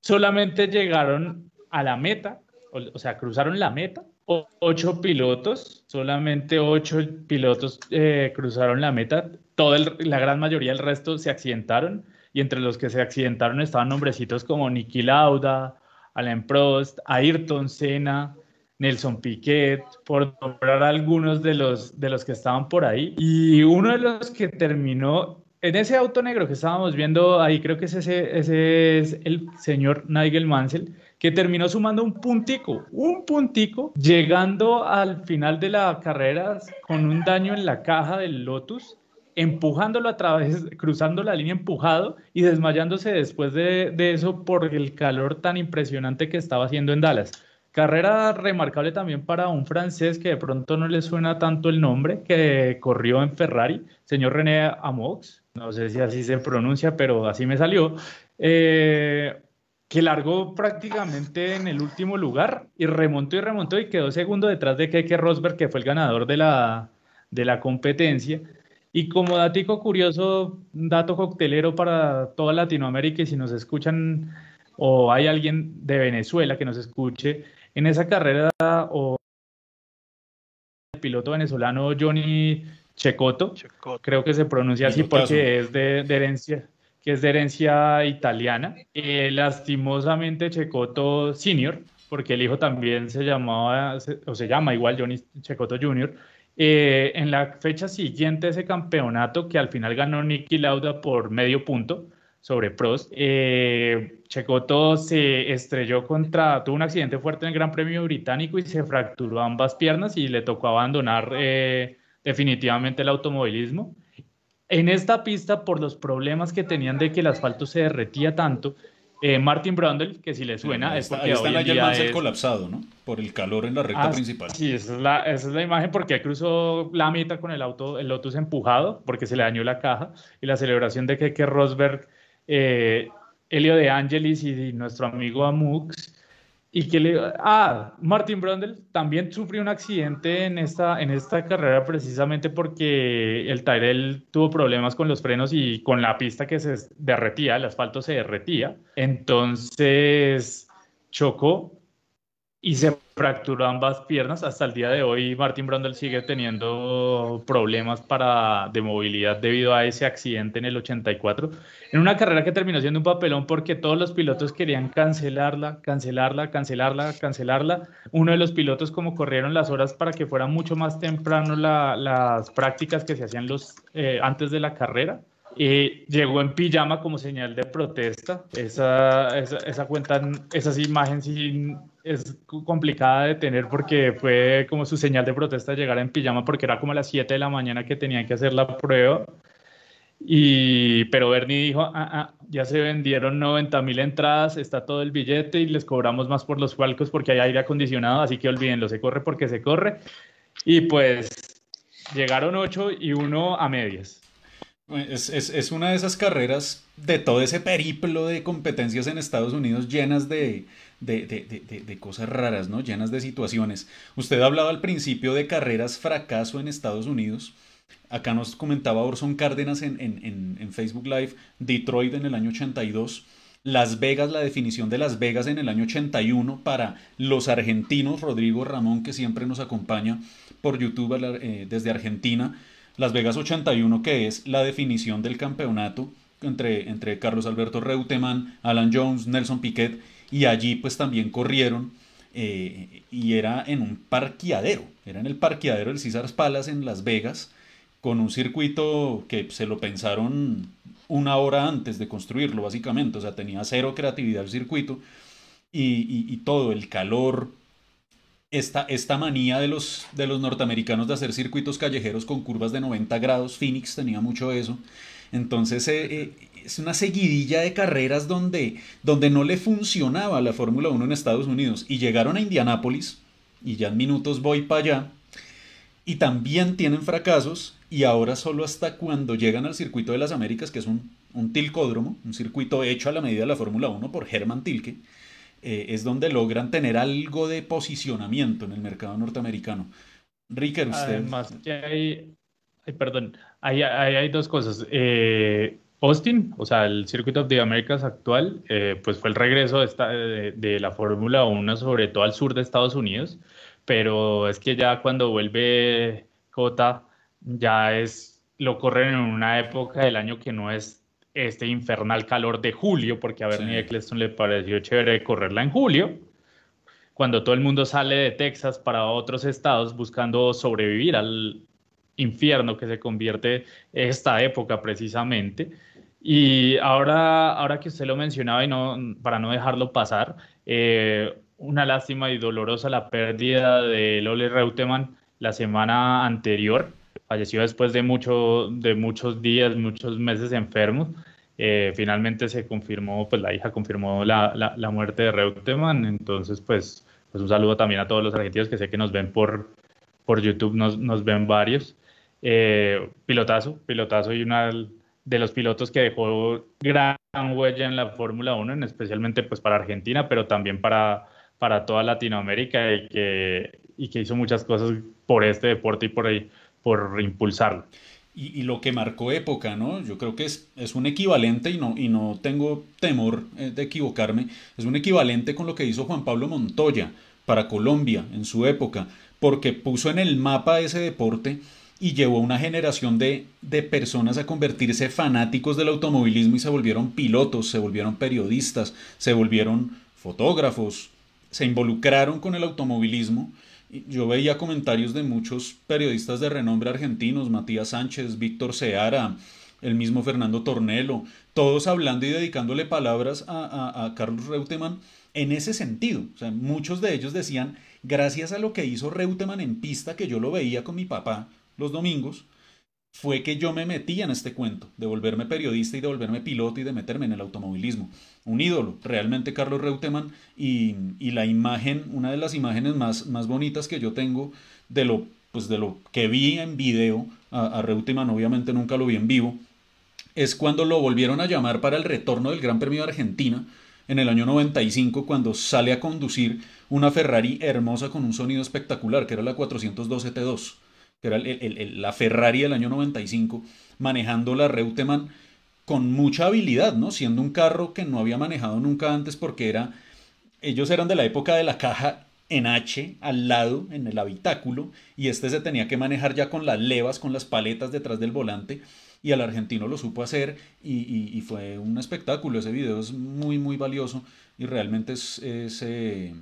solamente llegaron a la meta, o, sea, cruzaron la meta ocho pilotos, solamente ocho pilotos eh, cruzaron la meta, toda la gran mayoría del resto se accidentaron y entre los que se accidentaron estaban nombrecitos como Niki Lauda, Alain Prost, Ayrton Senna, Nelson Piquet, por nombrar algunos de los, de los que estaban por ahí. Y uno de los que terminó en ese auto negro que estábamos viendo ahí, creo que ese, ese es el señor Nigel Mansell, que terminó sumando un puntico, un puntico, llegando al final de la carrera con un daño en la caja del Lotus, empujándolo a través, cruzando la línea empujado y desmayándose después de, de eso por el calor tan impresionante que estaba haciendo en Dallas. Carrera remarcable también para un francés que de pronto no le suena tanto el nombre, que corrió en Ferrari, señor René Amox, no sé si así se pronuncia, pero así me salió. Eh, que largó prácticamente en el último lugar y remontó y remontó y quedó segundo detrás de Keke Rosberg, que fue el ganador de la, de la competencia. Y como datico curioso, dato coctelero para toda Latinoamérica, y si nos escuchan o hay alguien de Venezuela que nos escuche, en esa carrera o el piloto venezolano Johnny Checoto, creo que se pronuncia así porque es de herencia, que es de herencia italiana. Eh, lastimosamente Checoto Senior, porque el hijo también se llamaba, o se llama igual Johnny Checoto Jr., eh, en la fecha siguiente ese campeonato que al final ganó Nicky Lauda por medio punto sobre Prost, eh, Checoto se estrelló contra, tuvo un accidente fuerte en el Gran Premio Británico y se fracturó ambas piernas y le tocó abandonar definitivamente el automovilismo. En esta pista, por los problemas que tenían de que el asfalto se derretía tanto, eh, Martin Brundle, que si le suena, es porque está, hoy en es... colapsado, ¿no? Por el calor en la recta ah, principal. Sí, esa es, la, esa es la imagen porque cruzó la mitad con el auto, el Lotus empujado, porque se le dañó la caja, y la celebración de que, que Rosberg, eh, Elio de Angelis y nuestro amigo Amux y que le... Ah, Martin Brundle también sufrió un accidente en esta, en esta carrera precisamente porque el Tyrell tuvo problemas con los frenos y con la pista que se derretía, el asfalto se derretía. Entonces chocó y se fracturó ambas piernas. Hasta el día de hoy Martin Brundle sigue teniendo problemas para, de movilidad debido a ese accidente en el 84. En una carrera que terminó siendo un papelón porque todos los pilotos querían cancelarla, cancelarla, cancelarla, cancelarla. Uno de los pilotos como corrieron las horas para que fueran mucho más temprano las prácticas que se hacían los, eh, antes de la carrera y llegó en pijama como señal de protesta. Esa, esa, esa cuenta, esa imagen sí es complicada de tener porque fue como su señal de protesta llegar en pijama porque era como a las 7 de la mañana que tenían que hacer la prueba. Y, pero Bernie dijo, ah, ah, ya se vendieron 90 mil entradas, está todo el billete y les cobramos más por los falcos porque hay aire acondicionado, así que olvídenlo, se corre porque se corre. Y pues llegaron 8 y uno a medias. Es, una de esas carreras de todo ese periplo de competencias en Estados Unidos llenas de, cosas raras, ¿no? Llenas de situaciones. Usted hablaba al principio de carreras fracaso en Estados Unidos. Acá nos comentaba Orson Cárdenas en, en, en, Facebook Live, Detroit en el año 82. Las Vegas, la definición de Las Vegas en el año 81 para los argentinos, Rodrigo Ramón, que siempre nos acompaña por YouTube eh, desde Argentina Las Vegas 81, que es la definición del campeonato entre, entre Carlos Alberto Reutemann, Alan Jones, Nelson Piquet, y allí pues también corrieron eh, y era en un parqueadero, era en el parqueadero del César Palace en Las Vegas, con un circuito que se lo pensaron una hora antes de construirlo, básicamente, o sea, tenía cero creatividad el circuito y, y, todo, el calor, esta, esta manía de los, de los norteamericanos de hacer circuitos callejeros con curvas de 90 grados, Phoenix tenía mucho eso, entonces eh, eh, es una seguidilla de carreras donde, donde no le funcionaba la Fórmula 1 en Estados Unidos. Y llegaron a Indianápolis, y ya en minutos voy para allá, y también tienen fracasos, y ahora solo hasta cuando llegan al circuito de las Américas, que es un, un tilcódromo, un circuito hecho a la medida de la Fórmula 1 por Herman Tilke, eh, es donde logran tener algo de posicionamiento en el mercado norteamericano. Ricker, usted... Además, que hay, perdón, hay, hay, dos cosas. Eh, Austin, o sea, el Circuit of the Americas actual, eh, pues fue el regreso de, esta, de, la Fórmula 1, sobre todo al sur de Estados Unidos, pero es que ya cuando vuelve J, ya es, lo corren en una época del año que no es este infernal calor de julio, porque a Bernie Eccleston le pareció chévere correrla en julio, cuando todo el mundo sale de Texas para otros estados buscando sobrevivir al infierno que se convierte esta época precisamente. Y ahora, ahora que usted lo mencionaba y no, para no dejarlo pasar, eh, una lástima y dolorosa la pérdida de Lole Reutemann la semana anterior. Falleció después de, mucho, de muchos días, muchos meses enfermo. Eh, finalmente se confirmó, pues la hija confirmó la, la, muerte de Reutemann. Entonces, pues, pues un saludo también a todos los argentinos que sé que nos ven por, por YouTube, nos, nos ven varios. Eh, pilotazo, pilotazo y una de los pilotos que dejó gran huella en la Fórmula 1, especialmente pues para Argentina, pero también para, para toda Latinoamérica y que, y que hizo muchas cosas por este deporte y por, por impulsarlo. Y, lo que marcó época, ¿no? Yo creo que es, es un equivalente, y no, y no tengo temor eh, de equivocarme, es un equivalente con lo que hizo Juan Pablo Montoya para Colombia en su época, porque puso en el mapa ese deporte y llevó a una generación de, de, personas a convertirse fanáticos del automovilismo y se volvieron pilotos, se volvieron periodistas, se volvieron fotógrafos, se involucraron con el automovilismo. Yo veía comentarios de muchos periodistas de renombre argentinos, Matías Sánchez, Víctor Seara, el mismo Fernando Tornelo, todos hablando y dedicándole palabras a, a, Carlos Reutemann en ese sentido. O sea, muchos de ellos decían, gracias a lo que hizo Reutemann en pista, que yo lo veía con mi papá, los domingos, fue que yo me metí en este cuento, de volverme periodista y de volverme piloto y de meterme en el automovilismo. Un ídolo, realmente Carlos Reutemann, y, la imagen, una de las imágenes más, más bonitas que yo tengo de lo, pues de lo que vi en video a, a Reutemann, obviamente nunca lo vi en vivo, es cuando lo volvieron a llamar para el retorno del Gran Premio de Argentina en el año 95, cuando sale a conducir una Ferrari hermosa con un sonido espectacular, que era la 402 GT2 que era la Ferrari del año 95, manejando la Reutemann con mucha habilidad, ¿no? Siendo un carro que no había manejado nunca antes porque era, ellos eran de la época de la caja en H al lado, en el habitáculo, y este se tenía que manejar ya con las levas, con las paletas detrás del volante, y al argentino lo supo hacer, y, fue un espectáculo, ese video es muy, muy valioso, y realmente es, eh,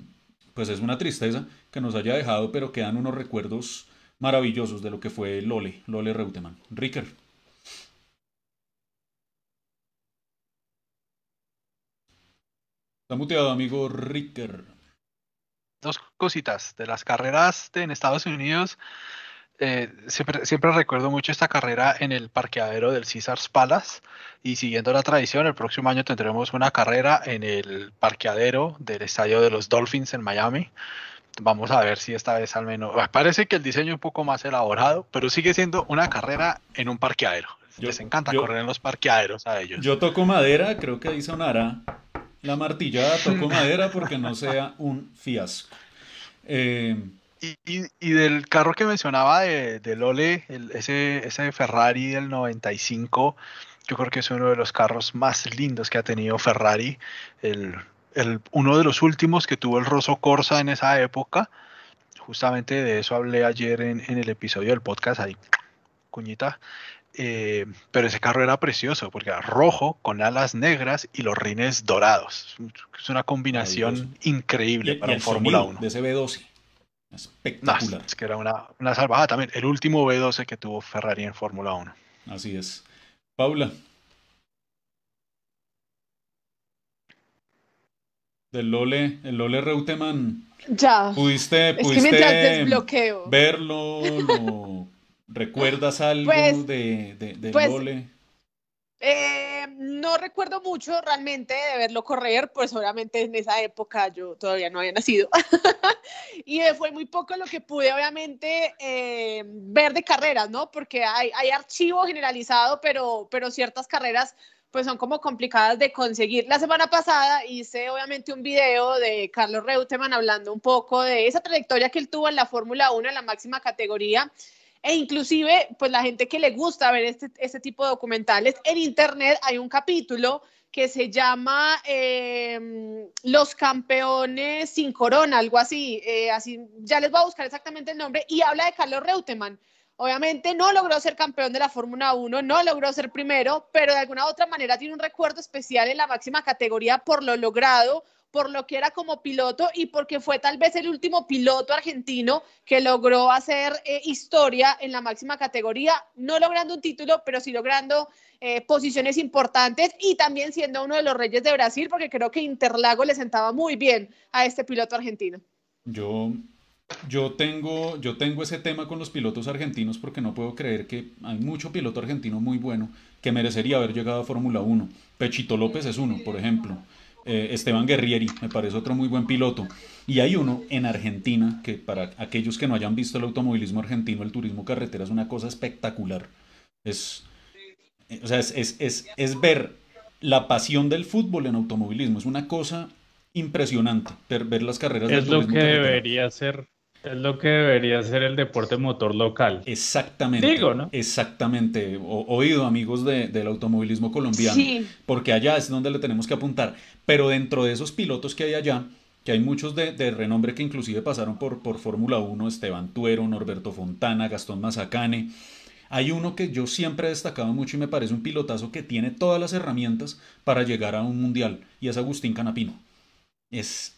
pues es una tristeza que nos haya dejado, pero quedan unos recuerdos maravillosos de lo que fue Lole, Lole Reutemann. Ricker. Está muteado, amigo Ricker. Dos cositas. De las carreras en Estados Unidos, eh, siempre, siempre recuerdo mucho esta carrera en el parqueadero del Caesars Palace. Y siguiendo la tradición, el próximo año tendremos una carrera en el parqueadero del estadio de los Dolphins en Miami. Vamos a ver si esta vez al menos. Parece que el diseño es un poco más elaborado, pero sigue siendo una carrera en un parqueadero. Les encanta correr en los parqueaderos a ellos. Yo toco madera, creo que ahí sonará la martillada, toco [LAUGHS] madera porque no sea un fiasco. Eh, y, del carro que mencionaba de, de Lole, ese, ese Ferrari del 95, yo creo que es uno de los carros más lindos que ha tenido Ferrari. El uno de los últimos que tuvo el Rosso Corsa en esa época. Justamente de eso hablé ayer en, el episodio del podcast. Ahí cuñita. Eh, pero ese carro era precioso porque era rojo con alas negras y los rines dorados. Es una combinación increíble para un Fórmula 1. De ese B12. Espectacular. es que era una, una salvajada también. El último B12 que tuvo Ferrari en Fórmula 1. Así es. Paula. Del Lole, el Lole Reutemann. Ya. ¿Pudiste, pudiste verlo? [LAUGHS] Lo, ¿Recuerdas algo pues, de, de, pues, Lole? Eh, no recuerdo mucho realmente de verlo correr, pues obviamente en esa época yo todavía no había nacido. [LAUGHS] y fue muy poco lo que pude obviamente eh, ver de carreras, ¿no? Porque hay, hay archivo generalizado, pero, pero ciertas carreras pues son como complicadas de conseguir. La semana pasada hice obviamente un video de Carlos Reutemann hablando un poco de esa trayectoria que él tuvo en la Fórmula 1 en la máxima categoría e inclusive pues la gente que le gusta ver este, este tipo de documentales en internet hay un capítulo que se llama em, Los campeones sin corona, algo así, eh, así, ya les voy a buscar exactamente el nombre, y habla de Carlos Reutemann. Obviamente no logró ser campeón de la Fórmula 1, no logró ser primero, pero de alguna u otra manera tiene un recuerdo especial en la máxima categoría por lo logrado, por lo que era como piloto y porque fue tal vez el último piloto argentino que logró hacer eh, historia en la máxima categoría, no logrando un título, pero sí logrando eh, posiciones importantes y también siendo uno de los reyes de Brasil, porque creo que Interlago le sentaba muy bien a este piloto argentino. Yo yo tengo, yo tengo ese tema con los pilotos argentinos porque no puedo creer que hay mucho piloto argentino muy bueno que merecería haber llegado a Fórmula 1. Pechito López es uno, por ejemplo. Eh, Esteban Guerrieri me parece otro muy buen piloto. Y hay uno en Argentina que para aquellos que no hayan visto el automovilismo argentino, el turismo carretera es una cosa espectacular. Es, o sea, es, es, es ver la pasión del fútbol en automovilismo. Es una cosa impresionante ver, las carreras es lo que debería ser es lo que debería ser el deporte motor local. Exactamente. Digo, ¿no? Exactamente. oído, amigos del automovilismo colombiano. Sí. Porque allá es donde le tenemos que apuntar. Pero dentro de esos pilotos que hay allá, que hay muchos de, renombre que inclusive pasaron por, por Fórmula 1, Esteban Tuero, Norberto Fontana, Gastón Mazacane. Hay uno que yo siempre he destacado mucho y me parece un pilotazo que tiene todas las herramientas para llegar a un mundial, y es Agustín Canapino. Es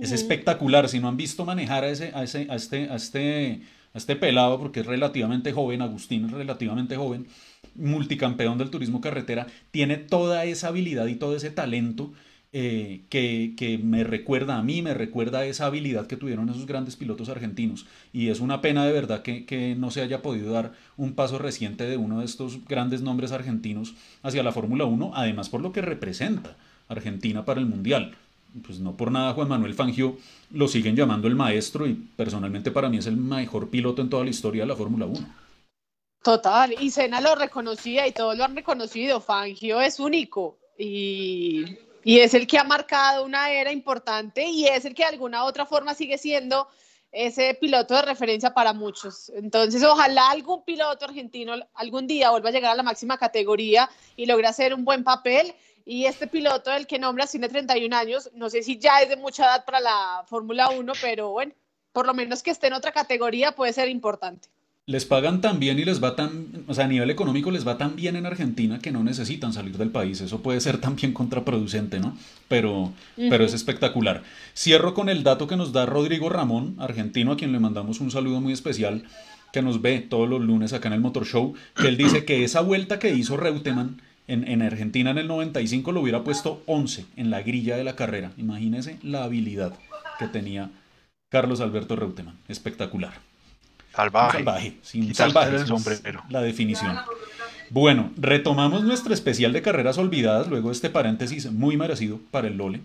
es espectacular. Si no han visto manejar a, ese, a, ese, a, este, a, este, a este pelado, porque es relativamente joven, Agustín es relativamente joven, multicampeón del turismo carretera, tiene toda esa habilidad y todo ese talento eh, que, que, me recuerda a mí, me recuerda a esa habilidad que tuvieron esos grandes pilotos argentinos. Y es una pena de verdad que, que, no se haya podido dar un paso reciente de uno de estos grandes nombres argentinos hacia la Fórmula 1, además por lo que representa Argentina para el Mundial pues no por nada Juan Manuel Fangio lo siguen llamando el maestro y personalmente para mí es el mejor piloto en toda la historia de la Fórmula 1. Total, y Senna lo reconocía y todos lo han reconocido, Fangio es único y, y es el que ha marcado una era importante y es el que de alguna otra forma sigue siendo ese piloto de referencia para muchos. Entonces, ojalá algún piloto argentino algún día vuelva a llegar a la máxima categoría y logre hacer un buen papel y este piloto, el que nombra tiene 31 años, no sé si ya es de mucha edad para la Fórmula 1, pero bueno, por lo menos que esté en otra categoría puede ser importante. Les pagan tan bien y les va tan, o sea, a nivel económico les va tan bien en Argentina que no necesitan salir del país. Eso puede ser [LAUGHS] también contraproducente, ¿no? Pero, pero es espectacular. Cierro con el dato que nos da Rodrigo Ramón, argentino, a quien le mandamos un saludo muy especial, que nos ve todos los lunes acá en el Motor Show, que él dice que esa vuelta que hizo Reutemann en, Argentina en el 95 lo hubiera puesto 11 en la grilla de la carrera. Imagínense la habilidad que tenía Carlos Alberto Reutemann. Espectacular. Salvaje. salvaje, sin salvaje. La definición. Bueno, retomamos nuestro especial de carreras olvidadas, luego este paréntesis muy merecido para el Lole,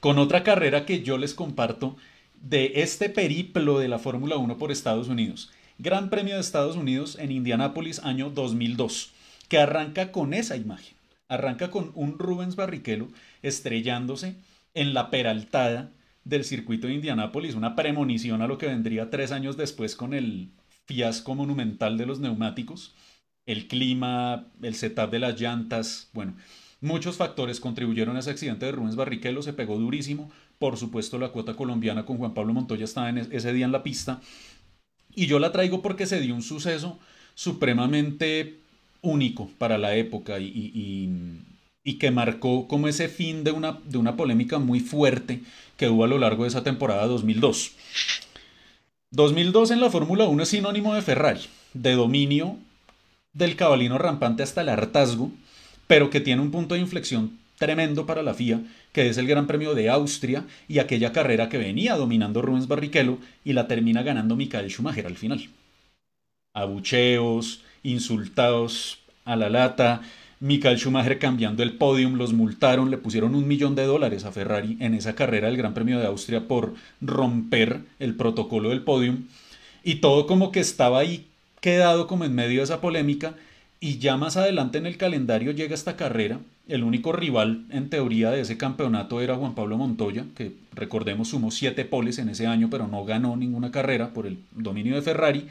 con otra carrera que yo les comparto de este periplo de la Fórmula 1 por Estados Unidos. Gran Premio de Estados Unidos en Indianápolis, año 2002 que arranca con esa imagen. Arranca con un Rubens Barrichello estrellándose en la peraltada del circuito de Indianápolis, una premonición a lo que vendría tres años después con el fiasco monumental de los neumáticos, el clima, el setup de las llantas, bueno, muchos factores contribuyeron a ese accidente de Rubens Barrichello, se pegó durísimo, por supuesto la cuota colombiana con Juan Pablo Montoya estaba en ese día en la pista, y yo la traigo porque se dio un suceso supremamente único para la época y, que marcó como ese fin de una, de una polémica muy fuerte que hubo a lo largo de esa temporada 2002. 2002 en la Fórmula 1 es sinónimo de Ferrari, de dominio del cabalino rampante hasta el hartazgo, pero que tiene un punto de inflexión tremendo para la FIA, que es el Gran Premio de Austria y aquella carrera que venía dominando Rubens Barrichello y la termina ganando Michael Schumacher al final. Abucheos, insultados a la lata, Michael Schumacher cambiando el podium, los multaron, le pusieron un millón de dólares a Ferrari en esa carrera del Gran Premio de Austria por romper el protocolo del podium. Y todo como que estaba ahí quedado como en medio de esa polémica. Y ya más adelante en el calendario llega esta carrera. El único rival en teoría de ese campeonato era Juan Pablo Montoya, que recordemos sumó siete poles en ese año, pero no ganó ninguna carrera por el dominio de Ferrari.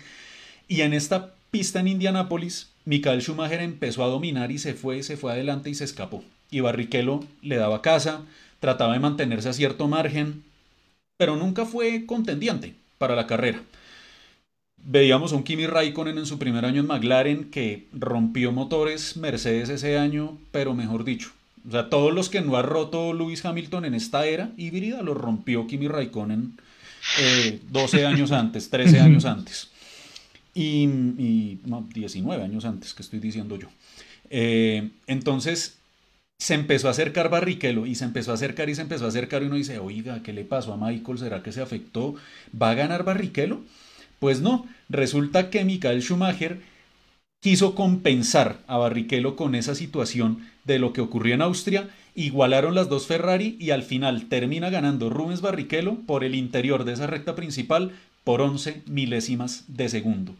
Y en esta pista en Indianápolis, Michael Schumacher empezó a dominar y se fue, se fue adelante y se escapó. Y Barrichello le daba casa, trataba de mantenerse a cierto margen, pero nunca fue contendiente para la carrera. Veíamos a un Kimi Raikkonen en su primer año en McLaren que rompió motores Mercedes ese año, pero mejor dicho, o sea, todos los que no ha roto Lewis Hamilton en esta era híbrida los rompió Kimi Raikkonen 12 eh, años antes, 13 años antes y, no, 19 años antes que estoy diciendo yo. Eh, entonces se empezó a acercar Barrichello y se empezó a acercar y se empezó a acercar y uno dice, oiga, ¿qué le pasó a Michael? ¿Será que se afectó? ¿Va a ganar Barrichello? Pues no, resulta que Michael Schumacher quiso compensar a Barrichello con esa situación de lo que ocurrió en Austria, igualaron las dos Ferrari y al final termina ganando Rubens Barrichello por el interior de esa recta principal por 11 milésimas de segundo.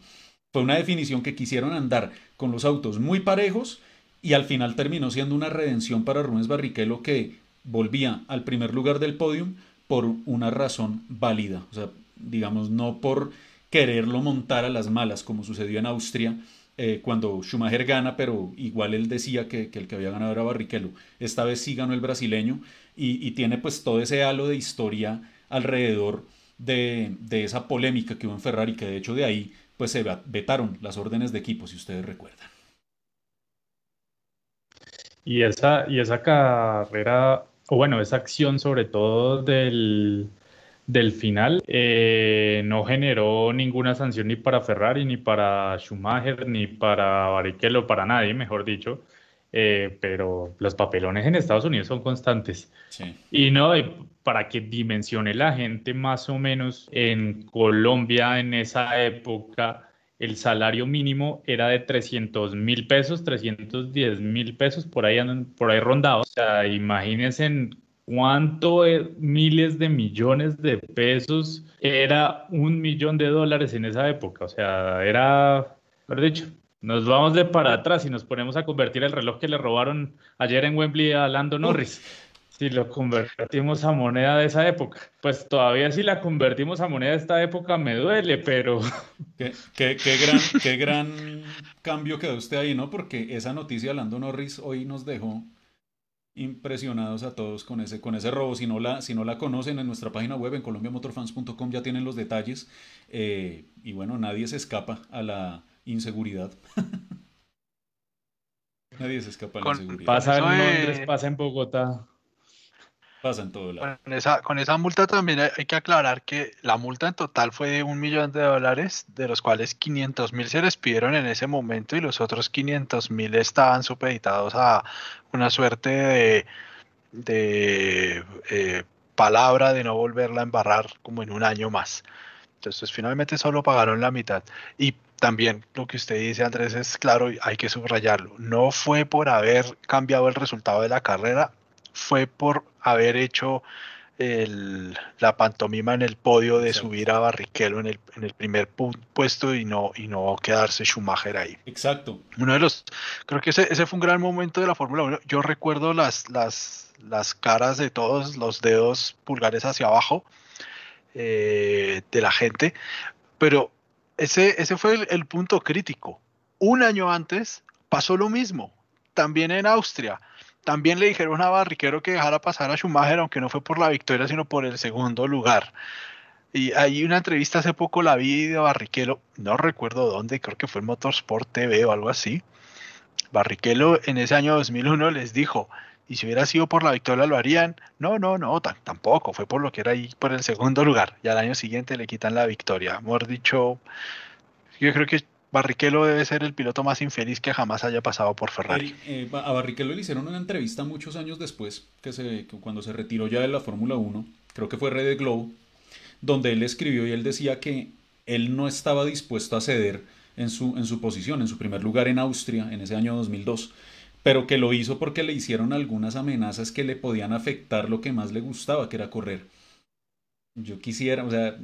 Fue una definición que quisieron andar con los autos muy parejos y al final terminó siendo una redención para Rubens Barrichello que volvía al primer lugar del podium por una razón válida. O sea, digamos, no por quererlo montar a las malas como sucedió en Austria eh, cuando Schumacher gana, pero igual él decía que, el que había ganado era Barrichello. Esta vez sí ganó el brasileño y, y tiene pues todo ese halo de historia alrededor de, esa polémica que hubo en Ferrari, que de hecho de ahí pues se vetaron las órdenes de equipo, si ustedes recuerdan. Y esa, y esa carrera, o bueno, esa acción sobre todo del, del final, eh, no generó ninguna sanción ni para Ferrari, ni para Schumacher, ni para Barrichello, para nadie, mejor dicho. Eh, pero los papelones en Estados Unidos son constantes. Y no, para que dimensione la gente más o menos, en Colombia en esa época el salario mínimo era de 300 mil pesos, 310 mil pesos, por ahí, por ahí rondados. O sea, imagínense cuánto miles de millones de pesos era un millón de dólares en esa época. O sea, era, por dicho, nos vamos de para atrás y nos ponemos a convertir el reloj que le robaron ayer en Wembley a Lando Norris. Si lo convertimos a moneda de esa época, pues todavía si la convertimos a moneda de esta época me duele, pero... [LAUGHS] Qué, gran, qué gran cambio quedó usted ahí, ¿no? Porque esa noticia de Lando Norris hoy nos dejó impresionados a todos con ese, con ese robo. Si no, la, si no la conocen en nuestra página web en colombiamotorfans.com ya tienen los detalles. Eh, y bueno, nadie se escapa a la inseguridad. [LAUGHS] Nadie se escapa de la inseguridad. Pasa en Londres, pasa en Bogotá. Pasa en todo lado. Con esa, con esa multa también hay, que aclarar que la multa en total fue de un millón de dólares, de los cuales 500 mil se les pidieron en ese momento y los otros 500 mil estaban supeditados a una suerte de, de eh, palabra de no volverla a embarrar como en un año más. Entonces finalmente solo pagaron la mitad. Y también lo que usted dice, Andrés, es claro, hay que subrayarlo. No fue por haber cambiado el resultado de la carrera, fue por haber hecho la pantomima en el podio de subir a Barrichello en el, en el primer puesto y no, y no quedarse Schumacher ahí. Exacto. Uno de los, creo que ese, ese fue un gran momento de la Fórmula 1. Yo recuerdo las, las, las caras de todos, los dedos pulgares hacia abajo eh, de la gente, pero ese, ese fue el, punto crítico. Un año antes pasó lo mismo, también en Austria. También le dijeron a Barriquero que dejara pasar a Schumacher, aunque no fue por la victoria, sino por el segundo lugar. Y hay una entrevista hace poco, la vi de Barrichello, no recuerdo dónde, creo que fue en Motorsport TV o algo así. Barrichello en ese año 2001 les dijo, y si hubiera sido por la victoria lo harían. No, no, no, tampoco, fue por lo que era ahí por el segundo lugar. Y al año siguiente le quitan la victoria. Amor dicho, yo creo que Barrichello debe ser el piloto más infeliz que jamás haya pasado por Ferrari. Eh, a Barrichello le hicieron una entrevista muchos años después, que, se, cuando se retiró ya de la Fórmula 1, creo que fue Red Globe, donde él escribió y él decía que él no estaba dispuesto a ceder en su, en su posición, en su primer lugar en Austria, en ese año 2002, pero que lo hizo porque le hicieron algunas amenazas que le podían afectar lo que más le gustaba, que era correr. Yo quisiera, o sea,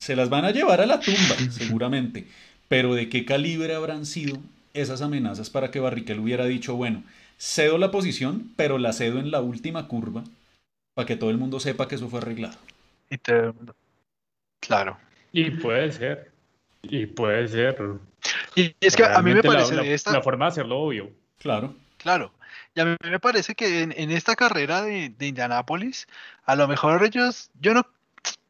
se las van a llevar a la tumba, [LAUGHS] seguramente, pero ¿de qué calibre habrán sido esas amenazas para que Barrichello hubiera dicho, bueno, cedo la posición, pero la cedo en la última curva, para que todo el mundo sepa que eso fue arreglado? Y te, Claro. Y puede ser. Y puede ser. Y es que a mí me parece la, de esta... la forma de hacerlo obvio. Claro. Claro. Y a mí me parece que en, esta carrera de, de Indianápolis, a lo mejor ellos, yo no,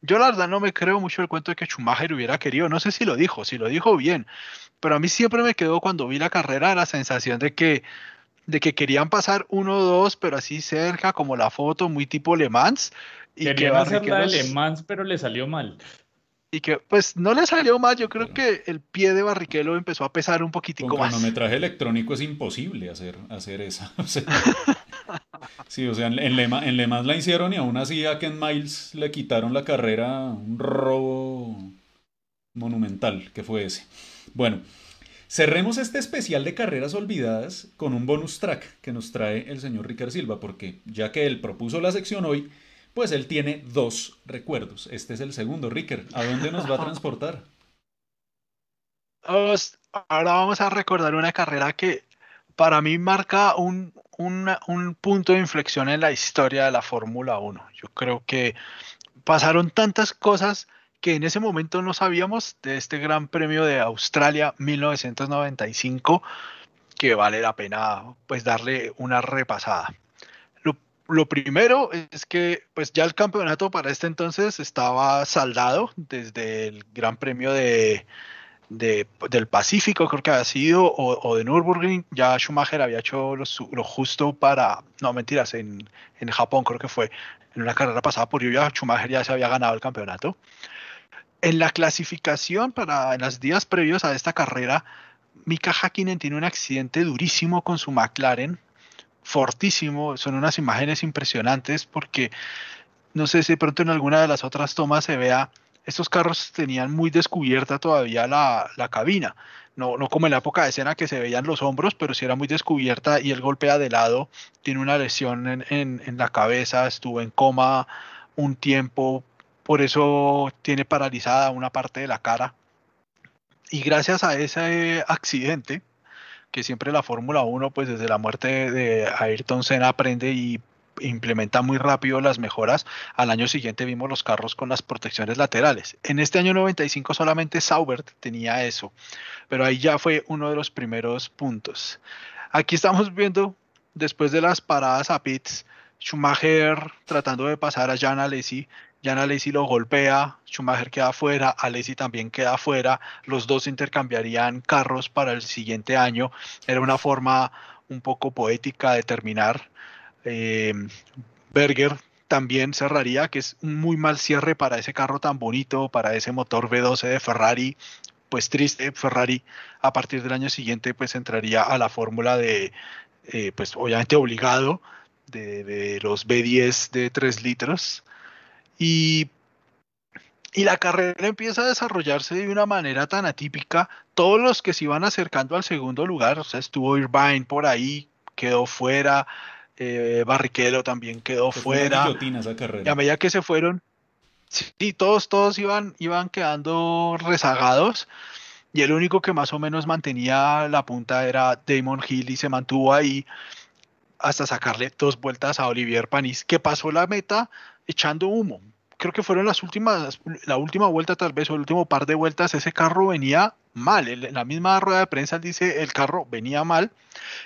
yo la verdad no me creo mucho el cuento de que Schumacher hubiera querido, no sé si lo dijo, si lo dijo bien, pero a mí siempre me quedó cuando vi la carrera la sensación de que, de que querían pasar uno o dos, pero así cerca, como la foto, muy tipo Le Mans, y Querían que hacer la de Le Mans, pero le salió mal. Y que, pues, no le salió mal. Yo creo que el pie de Barrichello empezó a pesar un poquitico Con más. Con cronometraje electrónico es imposible hacer, hacer esa. [LAUGHS] [LAUGHS] sí, o sea, en Le, en Le Mans la hicieron y aún así a Ken Miles le quitaron la carrera. Un robo monumental que fue ese. Bueno, cerremos este especial de carreras olvidadas con un bonus track que nos trae el señor Ricardo Silva, porque ya que él propuso la sección hoy pues él tiene dos recuerdos. Este es el segundo, Ricker. ¿A dónde nos va a transportar? ahora vamos a recordar una carrera que para mí marca un, un punto de inflexión en la historia de la Fórmula 1. Yo creo que pasaron tantas cosas que en ese momento no sabíamos de este Gran Premio de Australia 1995 que vale la pena pues darle una repasada lo primero es que pues ya el campeonato para este entonces estaba saldado desde el Gran Premio de, del Pacífico, creo que había sido, o, de Nürburgring, ya Schumacher había hecho lo, justo para, no mentiras, en, en, Japón creo que fue, en una carrera pasada por lluvia, Schumacher ya se había ganado el campeonato. En la clasificación para en los días previos a esta carrera, Mika Hakkinen tiene un accidente durísimo con su McLaren, fortísimo, son unas imágenes impresionantes porque no sé si de pronto en alguna de las otras tomas se vea, estos carros tenían muy descubierta todavía la, cabina, no, no como en la época de escena que se veían los hombros, pero sí era muy descubierta y él golpea de lado, tiene una lesión en, en la cabeza, estuvo en coma un tiempo, por eso tiene paralizada una parte de la cara. Y gracias a ese accidente, que siempre la Fórmula 1, pues desde la muerte de Ayrton Senna aprende y implementa muy rápido las mejoras. Al año siguiente vimos los carros con las protecciones laterales. En este año 95 solamente Saubert tenía eso, pero ahí ya fue uno de los primeros puntos. Aquí estamos viendo, después de las paradas a pits, Schumacher tratando de pasar a Jan Alesi, Jan Alesi lo golpea, Schumacher queda fuera, Alesi también queda fuera, los dos intercambiarían carros para el siguiente año. Era una forma un poco poética de terminar. Eh, Berger también cerraría, que es un muy mal cierre para ese carro tan bonito, para ese motor V12 de Ferrari. Pues triste, Ferrari a partir del año siguiente pues entraría a la fórmula de, eh, pues obviamente obligado, de, de los B10 de 3 litros y, y la carrera empieza a desarrollarse de una manera tan atípica. Todos los que se iban acercando al segundo lugar, o sea, estuvo Irvine por ahí, quedó fuera, eh, Barrichello también quedó fuera. Y a medida que se fueron, sí, todos, todos iban, iban quedando rezagados. Y el único que más o menos mantenía la punta era Damon Hill y se mantuvo ahí hasta sacarle dos vueltas a Olivier Panis, que pasó la meta echando humo. Creo que fueron las últimas, la última vuelta tal vez, o el último par de vueltas, ese carro venía mal. En la misma rueda de prensa dice el carro venía mal.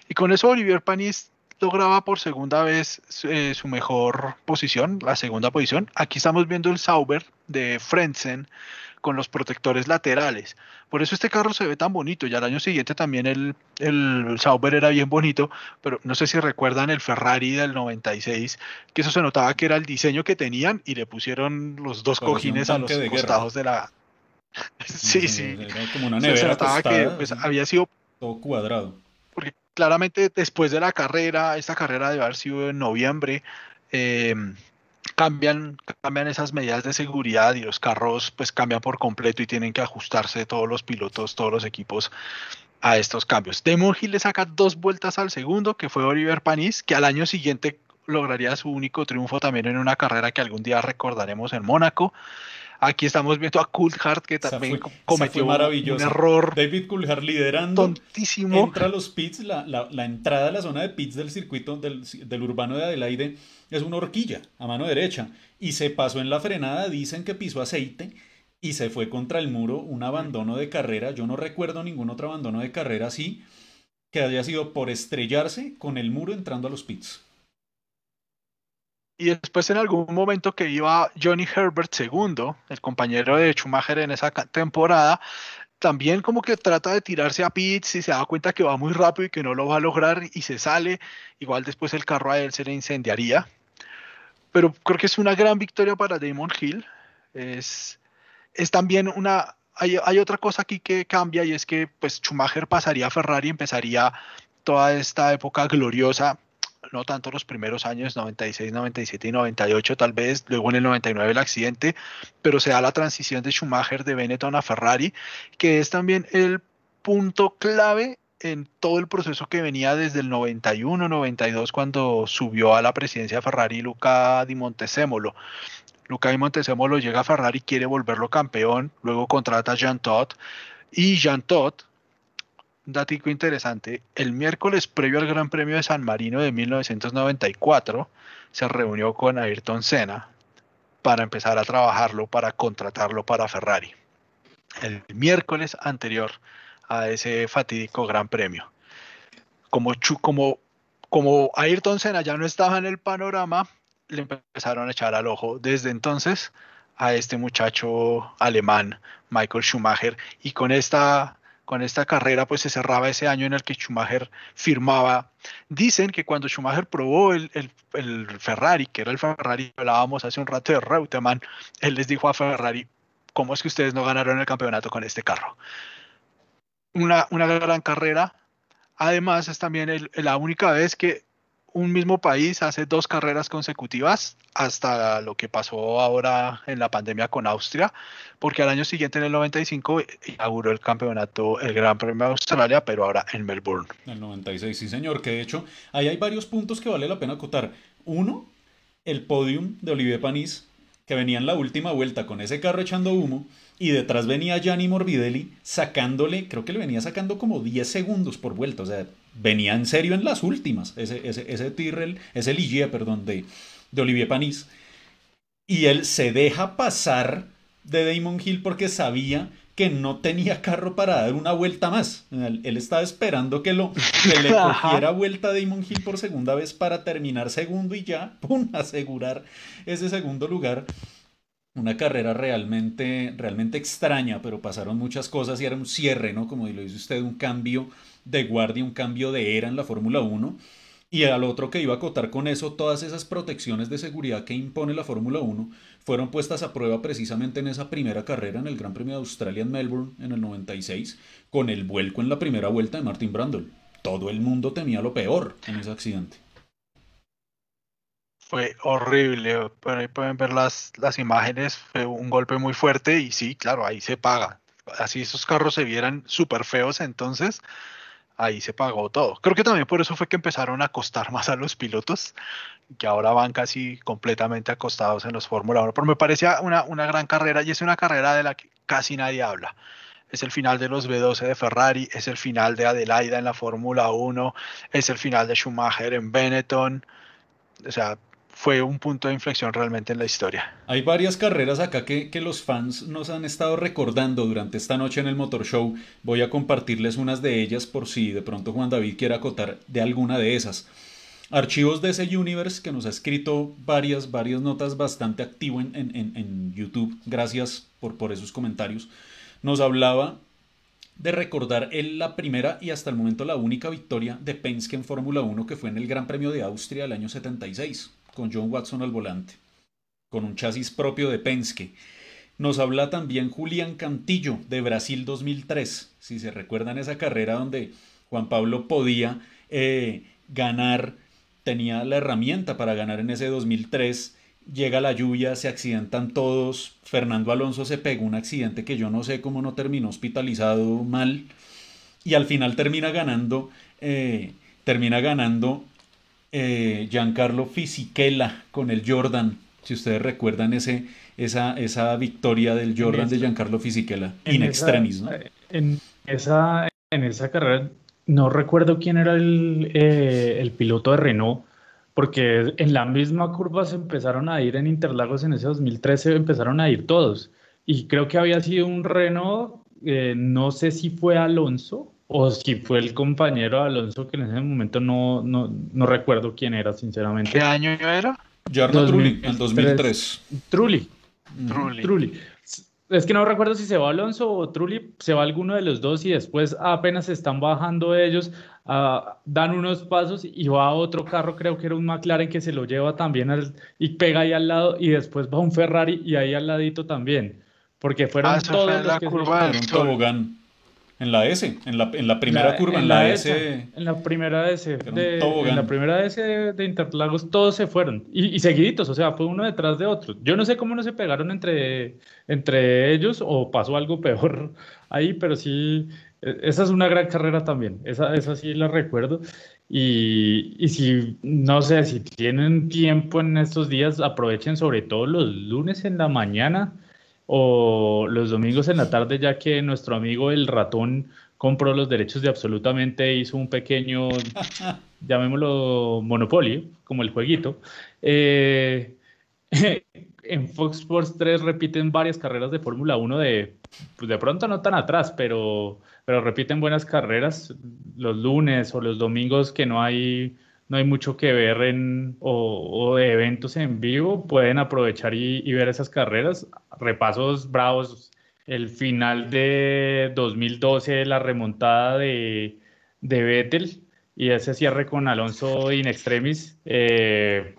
Y con eso Olivier Panis lograba por segunda vez eh, su mejor posición, la segunda posición. Aquí estamos viendo el Sauber de Frentzen con los protectores laterales. Por eso este carro se ve tan bonito. Ya el año siguiente también el, el Sauber era bien bonito, pero no sé si recuerdan el Ferrari del 96, que eso se notaba que era el diseño que tenían y le pusieron los dos cojines a los costados de la... sí, [LAUGHS] sí. como una nevera se notaba que pues, había sido... Todo cuadrado. Porque claramente después de la carrera, esta carrera debe haber sido en noviembre, eh, cambian, cambian esas medidas de seguridad y los carros pues cambian por completo y tienen que ajustarse todos los pilotos, todos los equipos a estos cambios. Damon Hill le saca dos vueltas al segundo, que fue Oliver Panis, que al año siguiente lograría su único triunfo también en una carrera que algún día recordaremos en Mónaco. Aquí estamos viendo a Coulthard que también cometió un error. David Coulthard liderando. Tontísimo. Entra a los pits, la, la, entrada a la zona de pits del circuito del, del, urbano de Adelaide es una horquilla a mano derecha. Y se pasó en la frenada, dicen que pisó aceite y se fue contra el muro, un abandono de carrera. Yo no recuerdo ningún otro abandono de carrera así que haya sido por estrellarse con el muro entrando a los pits y después en algún momento que iba Johnny Herbert segundo, el compañero de Schumacher en esa temporada, también como que trata de tirarse a pits y se da cuenta que va muy rápido y que no lo va a lograr y se sale, igual después el carro a él se le incendiaría. Pero creo que es una gran victoria para Damon Hill. Es, es también una... Hay, hay otra cosa aquí que cambia y es que pues Schumacher pasaría a Ferrari y empezaría toda esta época gloriosa no tanto los primeros años, 96, 97 y 98 tal vez, luego en el 99 el accidente, pero se da la transición de Schumacher de Benetton a Ferrari, que es también el punto clave en todo el proceso que venía desde el 91, 92, cuando subió a la presidencia de Ferrari Luca Di Montezemolo. Luca Di Montezemolo llega a Ferrari, quiere volverlo campeón, luego contrata a Jean Todt, y Jean Todt datico interesante, el miércoles previo al Gran Premio de San Marino de 1994 se reunió con Ayrton Senna para empezar a trabajarlo, para contratarlo para Ferrari. El miércoles anterior a ese fatídico Gran Premio. Como, como, como Ayrton Senna ya no estaba en el panorama, le empezaron a echar al ojo desde entonces a este muchacho alemán, Michael Schumacher, y con esta con esta carrera pues se cerraba ese año en el que Schumacher firmaba. Dicen que cuando Schumacher probó el, Ferrari, que era el Ferrari que hablábamos hace un rato de Reutemann, él les dijo a Ferrari, ¿cómo es que ustedes no ganaron el campeonato con este carro? Una, una gran carrera. Además es también la única vez que un mismo país hace dos carreras consecutivas hasta lo que pasó ahora en la pandemia con Austria, porque al año siguiente, en el 95, inauguró el campeonato, el Gran Premio de Australia, pero ahora en Melbourne. El 96, sí señor, que de hecho ahí hay varios puntos que vale la pena acotar. Uno, el podium de Olivier Panis, que venía en la última vuelta con ese carro echando humo, y detrás venía Gianni Morbidelli sacándole, creo que le venía sacando como 10 segundos por vuelta, o sea, venía en serio en las últimas, ese, ese, ese Tyrrell, ese Ligier, perdón, de, de Olivier Panis. Y él se deja pasar de Damon Hill porque sabía que no tenía carro para dar una vuelta más. Él, estaba esperando que, lo, que le [LAUGHS] cogiera vuelta a Damon Hill por segunda vez para terminar segundo y ya, ¡pum!, [LAUGHS] asegurar ese segundo lugar. Una carrera realmente, realmente extraña, pero pasaron muchas cosas y era un cierre, ¿no? Como lo dice usted, un cambio de guardia, un cambio de era en la Fórmula 1. Y al otro que iba a acotar con eso, todas esas protecciones de seguridad que impone la Fórmula 1 fueron puestas a prueba precisamente en esa primera carrera en el Gran Premio de Australia en Melbourne en el 96, con el vuelco en la primera vuelta de Martin Brundle. Todo el mundo temía lo peor en ese accidente. Fue horrible, pero ahí pueden ver las, las imágenes, fue un golpe muy fuerte y sí, claro, ahí se paga. Así esos carros se vieran súper feos entonces, ahí se pagó todo. Creo que también por eso fue que empezaron a costar más a los pilotos, que ahora van casi completamente acostados en los Fórmula 1. Pero me parecía una, una gran carrera y es una carrera de la que casi nadie habla. Es el final de los V12 de Ferrari, es el final de Adelaida en la Fórmula 1, es el final de Schumacher en Benetton. O sea, fue un punto de inflexión realmente en la historia. Hay varias carreras acá que, que, los fans nos han estado recordando durante esta noche en el Motor Show. Voy a compartirles unas de ellas por si de pronto Juan David quiere acotar de alguna de esas. Archivos de ese Universe, que nos ha escrito varias, varias notas bastante activo en, en, YouTube, gracias por, por esos comentarios, nos hablaba de recordar el, la primera y hasta el momento la única victoria de Penske en Fórmula 1 que fue en el Gran Premio de Austria del año 76, con John Watson al volante, con un chasis propio de Penske. Nos habla también Julián Cantillo de Brasil 2003, si se recuerdan esa carrera donde Juan Pablo podía eh, ganar tenía la herramienta para ganar en ese 2003. Llega la lluvia, se accidentan todos. Fernando Alonso se pegó un accidente que yo no sé cómo no terminó hospitalizado mal. Y al final termina ganando, eh, termina ganando eh, Giancarlo Fisichella con el Jordan. Si ustedes recuerdan ese, esa, esa victoria del Jordan de Giancarlo Fisichella, in extremis, ¿no? En esa, en esa carrera no recuerdo quién era eh, el, piloto de Renault, porque en la misma curva se empezaron a ir en Interlagos en ese 2013, empezaron a ir todos. Y creo que había sido un Renault, eh, no sé si fue Alonso o si fue el compañero Alonso, que en ese momento no, no, recuerdo quién era, sinceramente. ¿Qué año era? Jarno Trulli, en 2003. Trulli. Trulli. Trulli. Es que no recuerdo si se va Alonso o Trulli, se va alguno de los dos y después apenas están bajando ellos, ah, dan unos pasos y va otro carro, creo que era un McLaren que se lo lleva también y pega ahí al lado y después va un Ferrari y ahí al ladito también, porque fueron ah, todos los que curva un tobogán. En la S, en la, en la primera curva, en, la, S, En la primera S. De, en la primera S de Interlagos todos se fueron. Y, y, seguiditos, o sea, fue uno detrás de otro. Yo no sé cómo no se pegaron entre, entre ellos o pasó algo peor [LAUGHS] ahí, pero sí, e, esa es una gran carrera también. Esa, esa sí la recuerdo. Y, y si, no sé, si tienen tiempo en estos días, aprovechen sobre todo los lunes en la mañana o los domingos en la tarde, ya que nuestro amigo el ratón compró los derechos de absolutamente, hizo un pequeño, [LAUGHS] llamémoslo monopolio, como el jueguito. Eh, [LAUGHS] en Fox Sports 3 repiten varias carreras de Fórmula 1 de, pues de pronto no tan atrás, pero, pero repiten buenas carreras los lunes o los domingos que no hay no hay mucho que ver en, o, de eventos en vivo, pueden aprovechar y, ver esas carreras. Repasos bravos, el final de 2012, la remontada de, de Vettel y ese cierre con Alonso in extremis, eh,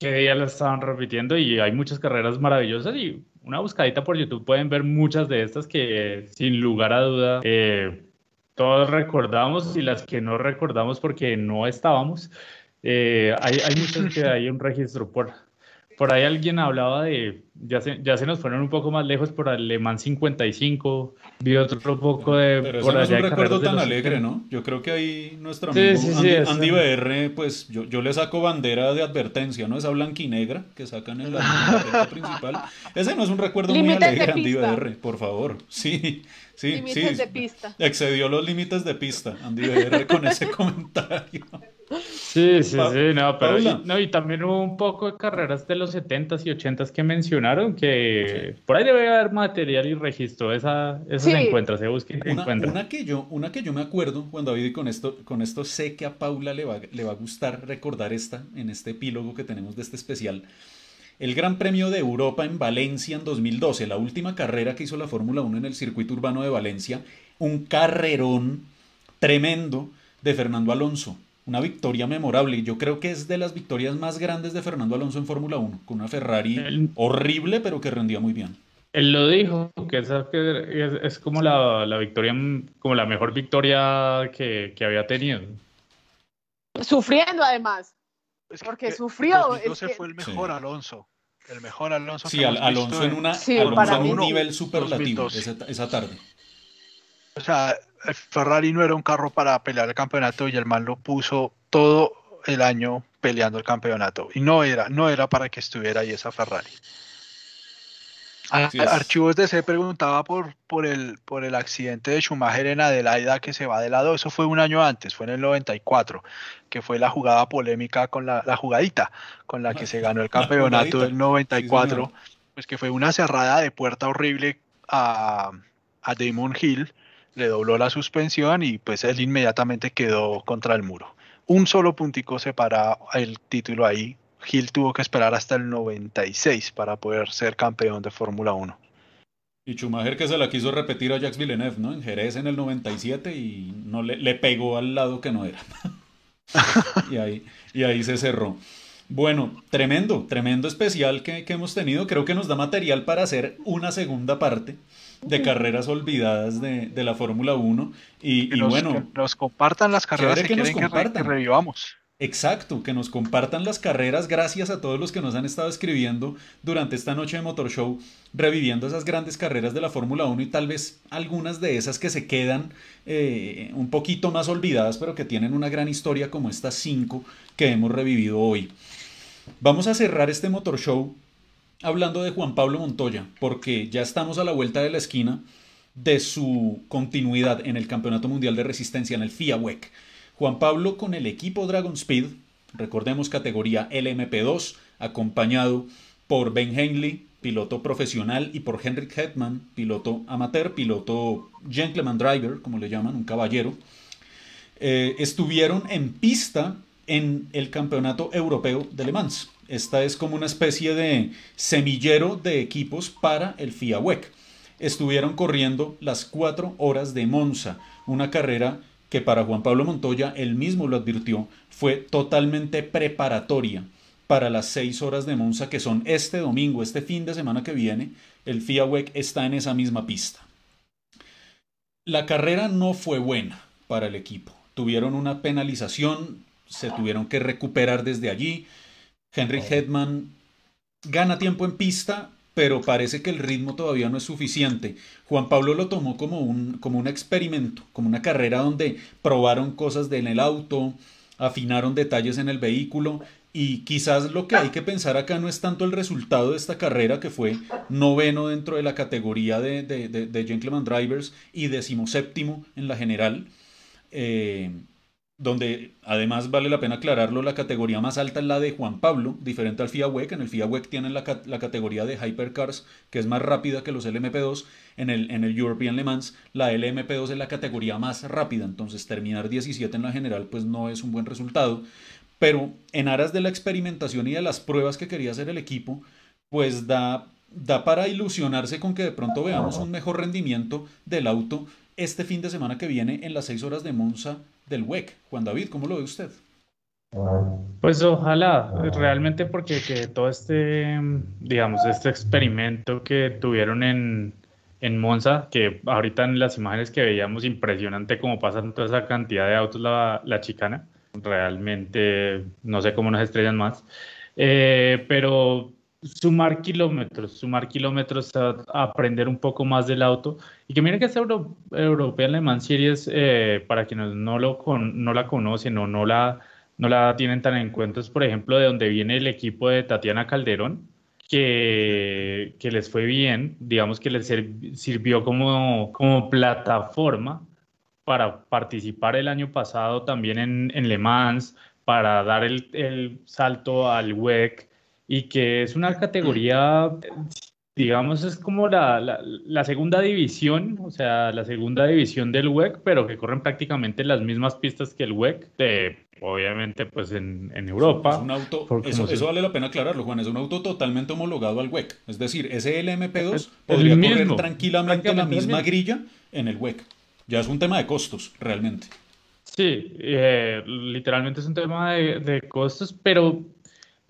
que día lo estaban repitiendo y hay muchas carreras maravillosas y una buscadita por YouTube pueden ver muchas de estas que sin lugar a duda... Eh, todos recordamos y las que no recordamos porque no estábamos. Eh, hay, hay muchas que hay un registro. Por, por ahí alguien hablaba de, ya se, ya se nos fueron un poco más lejos por Alemán 55, vi otro poco de... Pero por no es un recuerdo tan alegre, ¿no? Yo creo que ahí nuestro amigo Andy, Andy BR, pues yo, yo, le saco bandera de advertencia, ¿no? Esa blanquinegra que sacan en la, [LAUGHS] la principal. Ese no es un recuerdo muy alegre, Andy BR, por favor. Sí. Sí, límites de pista. Excedió los límites de pista, Andy BR, con ese [LAUGHS] comentario. Sí, sí, sí, no, pero no, y también hubo un poco de carreras de los 70s y 80s que mencionaron que por ahí debe haber material y registro, esa, esa se encuentra, se busca y una, encuentra. Una que, yo, una que yo me acuerdo, cuando David, y con esto, con esto sé que a Paula le va, le va a gustar recordar esta, en este epílogo que tenemos de este especial, el Gran Premio de Europa en Valencia en 2012, la última carrera que hizo la Fórmula 1 en el circuito urbano de Valencia, un carrerón tremendo de Fernando Alonso. Una victoria memorable. Yo creo que es de las victorias más grandes de Fernando Alonso en Fórmula 1, con una Ferrari horrible, pero que rendía muy bien. Él lo dijo, que esa es, como la, victoria, como la mejor victoria que, había tenido. Sufriendo además. porque sufrió. Es fue el mejor Alonso. El mejor Alonso. Sí, Alonso, en, una, Alonso en un nivel superlativo esa, esa tarde. O sea, Ferrari no era un carro para pelear el campeonato y el man lo puso todo el año peleando el campeonato. Y no era, no era para que estuviera ahí esa Ferrari. Archivos de C preguntaba por, por, el, por el accidente de Schumacher en Adelaida que se va de lado. Eso fue un año antes, fue en el 94, que fue la jugada polémica con la, la jugadita con la que se ganó el campeonato del 94. pues que fue una cerrada de puerta horrible a, a Damon Hill le dobló la suspensión y pues él inmediatamente quedó contra el muro. un solo puntico separa el título ahí. Gil tuvo que esperar hasta el 96 para poder ser campeón de Fórmula 1. Y Schumacher que se la quiso repetir a Jacques Villeneuve, ¿no? En Jerez en el 97 y no le, le pegó al lado que no era. [LAUGHS] y, ahí, y ahí se cerró. Bueno, tremendo, tremendo especial que, hemos tenido. Creo que nos da material para hacer una segunda parte de carreras olvidadas de, la Fórmula 1. Y, bueno. Que nos compartan las carreras que, que revivamos. Exacto, que nos compartan las carreras. Gracias a todos los que nos han estado escribiendo durante esta noche de Motor Show, reviviendo esas grandes carreras de la Fórmula 1 y tal vez algunas de esas que se quedan eh, un poquito más olvidadas, pero que tienen una gran historia como estas cinco que hemos revivido hoy. Vamos a cerrar este Motor Show hablando de Juan Pablo Montoya, porque ya estamos a la vuelta de la esquina de su continuidad en el Campeonato Mundial de Resistencia, en el FIA WEC. Juan Pablo con el equipo Dragon Speed, recordemos categoría LMP2, acompañado por Ben Henley, piloto profesional, y por Henrik Hetman, piloto amateur, piloto gentleman driver, como le llaman, un caballero, eh, estuvieron en pista en el Campeonato Europeo de Le Mans. Esta es como una especie de semillero de equipos para el FIA WEC. Estuvieron corriendo las cuatro horas de Monza, una carrera que para Juan Pablo Montoya, él mismo lo advirtió, fue totalmente preparatoria para las seis horas de Monza que son este domingo, este fin de semana que viene, el FIA WEC está en esa misma pista. La carrera no fue buena para el equipo. Tuvieron una penalización, se tuvieron que recuperar desde allí. Henry Hedman gana tiempo en pista, pero parece que el ritmo todavía no es suficiente. Juan Pablo lo tomó como un, como un experimento, como una carrera donde probaron cosas en el auto, afinaron detalles en el vehículo y quizás lo que hay que pensar acá no es tanto el resultado de esta carrera, que fue noveno dentro de la categoría de, de, de, Gentleman Drivers y decimoséptimo en la general. Eh, donde además vale la pena aclararlo, la categoría más alta es la de Juan Pablo, diferente al FIA WEC. En el FIA WEC tienen la, categoría de Hypercars, que es más rápida que los LMP2. En el, en el European Le Mans, la LMP2 es la categoría más rápida, entonces terminar 17 en la general pues no es un buen resultado. Pero en aras de la experimentación y de las pruebas que quería hacer el equipo, pues da, da para ilusionarse con que de pronto veamos un mejor rendimiento del auto este fin de semana que viene en las 6 horas de Monza del WEC. Juan David, ¿cómo lo ve usted? Pues ojalá, realmente porque que todo este, digamos, este experimento que tuvieron en, en Monza, que ahorita en las imágenes que veíamos impresionante cómo pasan toda esa cantidad de autos la, la chicana, realmente no sé cómo nos estrellan más, eh, pero sumar kilómetros, sumar kilómetros, aprender un poco más del auto. Y que miren que esta Euro, European Le Mans Series, eh, para quienes no, lo no la conocen o no la, no la tienen tan en cuenta, es por ejemplo de donde viene el equipo de Tatiana Calderón, que, que les fue bien, digamos que les sirvió como, como plataforma para participar el año pasado también en, en Le Mans, para dar el, el salto al WEC y que es una categoría, digamos, es como la, la, segunda división, o sea, la segunda división del WEC, pero que corren prácticamente las mismas pistas que el WEC, de, obviamente, pues en, en Europa. Es un auto, eso, eso, vale la pena aclararlo, Juan, es un auto totalmente homologado al WEC, es decir, ese LMP2 podría correr tranquilamente la misma grilla en el WEC. Ya es un tema de costos, realmente. Sí, eh, literalmente es un tema de, de costos, pero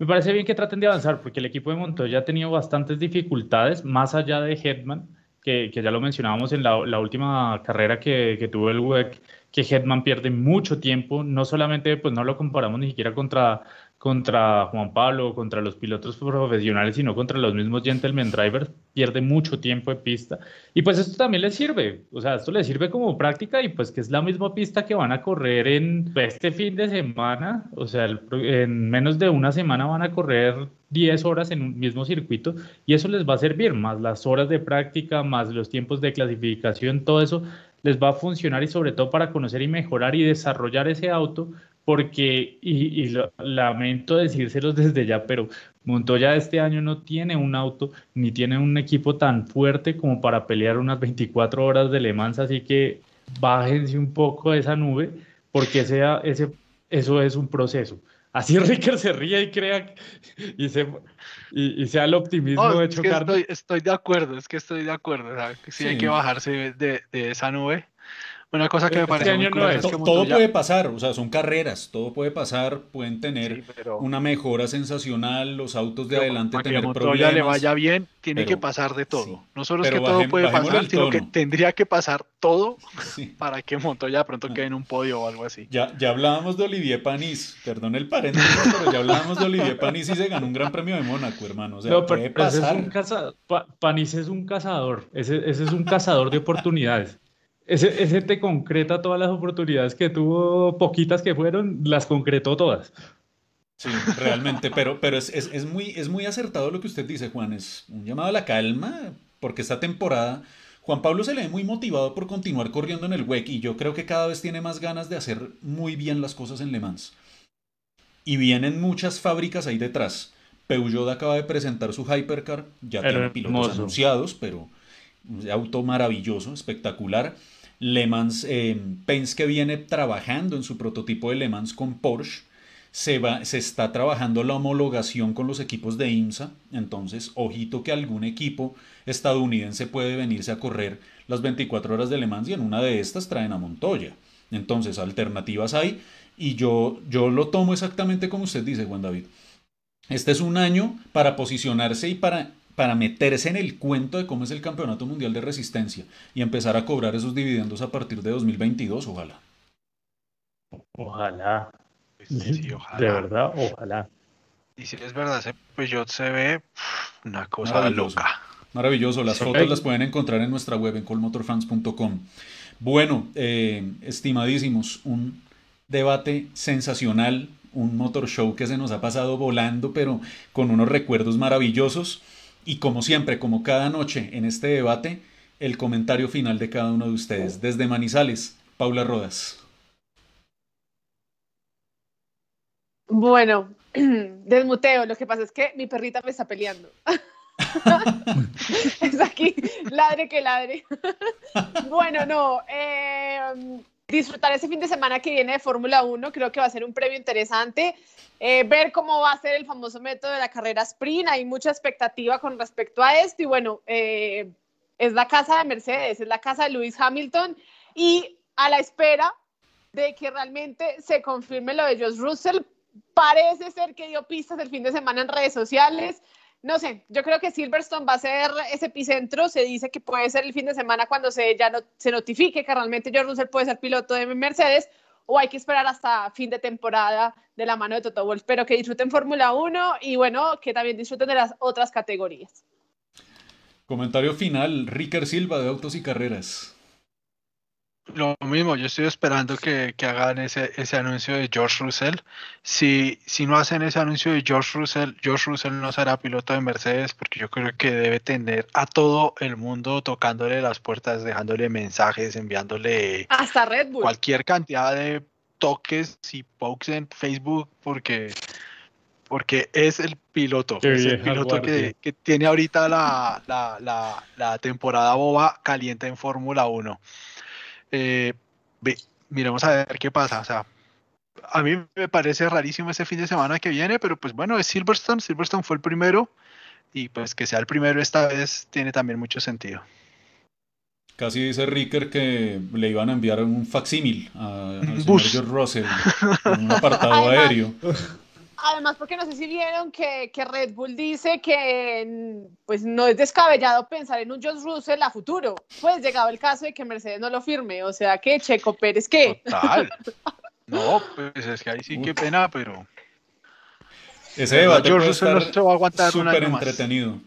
me parece bien que traten de avanzar porque el equipo de Montoya ha tenido bastantes dificultades, más allá de Hetman, que, ya lo mencionábamos en la, última carrera que, que, tuvo el WEC, que Hetman pierde mucho tiempo, no solamente, pues no lo comparamos ni siquiera contra contra Juan Pablo, contra los pilotos profesionales, sino contra los mismos gentleman drivers, pierde mucho tiempo de pista. Y pues esto también le sirve, o sea, esto le sirve como práctica y pues que es la misma pista que van a correr en este fin de semana, o sea, en menos de una semana van a correr 10 horas en un mismo circuito y eso les va a servir, más las horas de práctica, más los tiempos de clasificación, todo eso les va a funcionar y sobre todo para conocer y mejorar y desarrollar ese auto porque, y, lamento decírselos desde ya, pero Montoya este año no tiene un auto ni tiene un equipo tan fuerte como para pelear unas 24 horas de Le Mans, así que bájense un poco de esa nube, porque ese, ese, eso es un proceso. Así [LAUGHS] Ricker se ríe y crea y, se, y, sea el optimismo de chocar. estoy, de acuerdo, es que estoy de acuerdo. sí, hay que bajarse de, de, esa nube una cosa que me este parece muy todo puede pasar, o sea, son carreras, todo puede pasar, pueden tener una mejora sensacional, los autos de adelante para tener que problemas. le vaya bien, tiene que pasar de todo. no solo es que todo puede pasar, sino que tendría que pasar todo [LAUGHS] para que Montoya pronto ah. quede en un podio o algo así. Ya, ya hablábamos de Olivier Panis, perdón el paréntesis, [LAUGHS] pero ya hablábamos de Olivier Panis y se ganó un gran premio de Mónaco, hermano. O sea, no, puede pasar. Es Panis es un cazador, ese, ese es un cazador de oportunidades. Ese, ese te concreta todas las oportunidades que tuvo, poquitas que fueron, las concretó todas. Sí, realmente, pero, pero es, es, es, muy, es muy acertado lo que usted dice, Juan. Es un llamado a la calma, porque esta temporada Juan Pablo se le ve muy motivado por continuar corriendo en el WEC y yo creo que cada vez tiene más ganas de hacer muy bien las cosas en Le Mans. Y vienen muchas fábricas ahí detrás. Peugeot acaba de presentar su Hypercar, ya tiene pilotos anunciados, pero auto maravilloso, espectacular. Le Mans, eh, Penske viene trabajando en su prototipo de Le Mans con Porsche. Se, va, se está trabajando la homologación con los equipos de IMSA. Entonces, ojito que algún equipo estadounidense puede venirse a correr las 24 horas de Le Mans y en una de estas traen a Montoya. Entonces, alternativas hay y yo, yo lo tomo exactamente como usted dice, Juan David. Este es un año para posicionarse y para para meterse en el cuento de cómo es el Campeonato Mundial de Resistencia y empezar a cobrar esos dividendos a partir de 2022, ojalá. Ojalá. Pues de verdad, ojalá. Y si es verdad, ese Peugeot se ve una cosa loca. Maravilloso, las fotos las pueden encontrar en nuestra web en colmotorfans.com. Bueno, eh, estimadísimos, un debate sensacional, un motor show que se nos ha pasado volando, pero con unos recuerdos maravillosos. Y como siempre, como cada noche en este debate, el comentario final de cada uno de ustedes. Desde Manizales, Paula Rodas. Bueno, [CLEARS THROAT] desmuteo. Lo que pasa es que mi perrita me está peleando. [LAUGHS] es aquí, ladre que ladre. [LAUGHS] bueno, no. Eh, disfrutar ese fin de semana que viene de Fórmula 1. Creo que va a ser un previo interesante. Eh, ver cómo va a ser el famoso método de la carrera sprint. Hay mucha expectativa con respecto a esto. Y bueno, eh, es la casa de Mercedes, es la casa de Lewis Hamilton. Y a la espera de que realmente se confirme lo de Josh Russell, parece ser que dio pistas el fin de semana en redes sociales no sé, yo creo que Silverstone va a ser ese epicentro. Se dice que puede ser el fin de semana cuando se ya no, se notifique que realmente George Russell puede ser piloto de Mercedes o hay que esperar hasta fin de temporada de la mano de Toto Wolff. Pero que disfruten Fórmula 1 y bueno, que también disfruten de las otras categorías. Comentario final, Ricker Silva de Autos y Carreras. Lo mismo, yo estoy esperando que, hagan ese, ese, anuncio de George Russell. Si, si no hacen ese anuncio de George Russell, George Russell no será piloto de Mercedes porque yo creo que debe tener a todo el mundo tocándole las puertas, dejándole mensajes, enviándole hasta Red Bull. cualquier cantidad de toques y pokes en Facebook porque porque es el piloto, es el piloto que, que, tiene ahorita la, la, la, la temporada boba caliente en Fórmula 1 eh, miremos a ver qué pasa. O sea, a mí me parece rarísimo ese fin de semana que viene, pero pues bueno, es Silverstone. Silverstone fue el primero y pues que sea el primero esta vez tiene también mucho sentido. Casi dice Ricker que le iban a enviar un facsímil a, a George Russell [LAUGHS] en un apartado aéreo. [LAUGHS] Además, porque no sé si vieron que, que, Red Bull dice que pues no es descabellado pensar en un George Russell a futuro. Pues llegado el caso de que Mercedes no lo firme, o sea que Checo Pérez qué. Total. [LAUGHS] No, pues es que ahí sí qué pena, pero ese debate George Russell no se va a aguantar súper entretenido.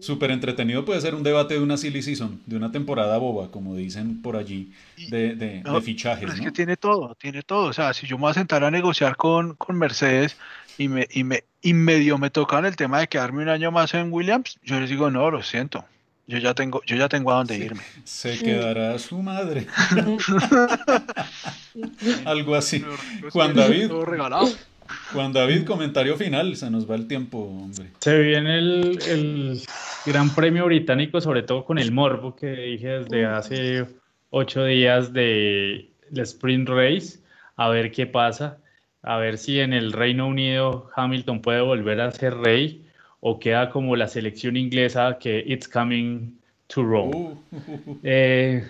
Súper entretenido puede ser un debate de una silly season, de una temporada boba, como dicen por allí, de, de, de fichajes. Es que tiene todo, tiene todo. O sea, si yo me voy a sentar a negociar con, con Mercedes y me, y me y medio me tocan el tema de quedarme un año más en Williams, yo les digo, no, lo siento. Yo ya tengo, yo ya tengo a dónde irme. Se quedará su madre. [LAUGHS] Algo así. Juan David. Todo regalado. Juan David, comentario final, se nos va el tiempo, hombre. Se viene el, el, Gran Premio Británico, sobre todo con el morbo que dije desde hace ocho días de la Sprint Race, a ver qué pasa. A ver si en el Reino Unido Hamilton puede volver a ser rey o queda como la selección inglesa que it's coming to Rome. Uh. Eh,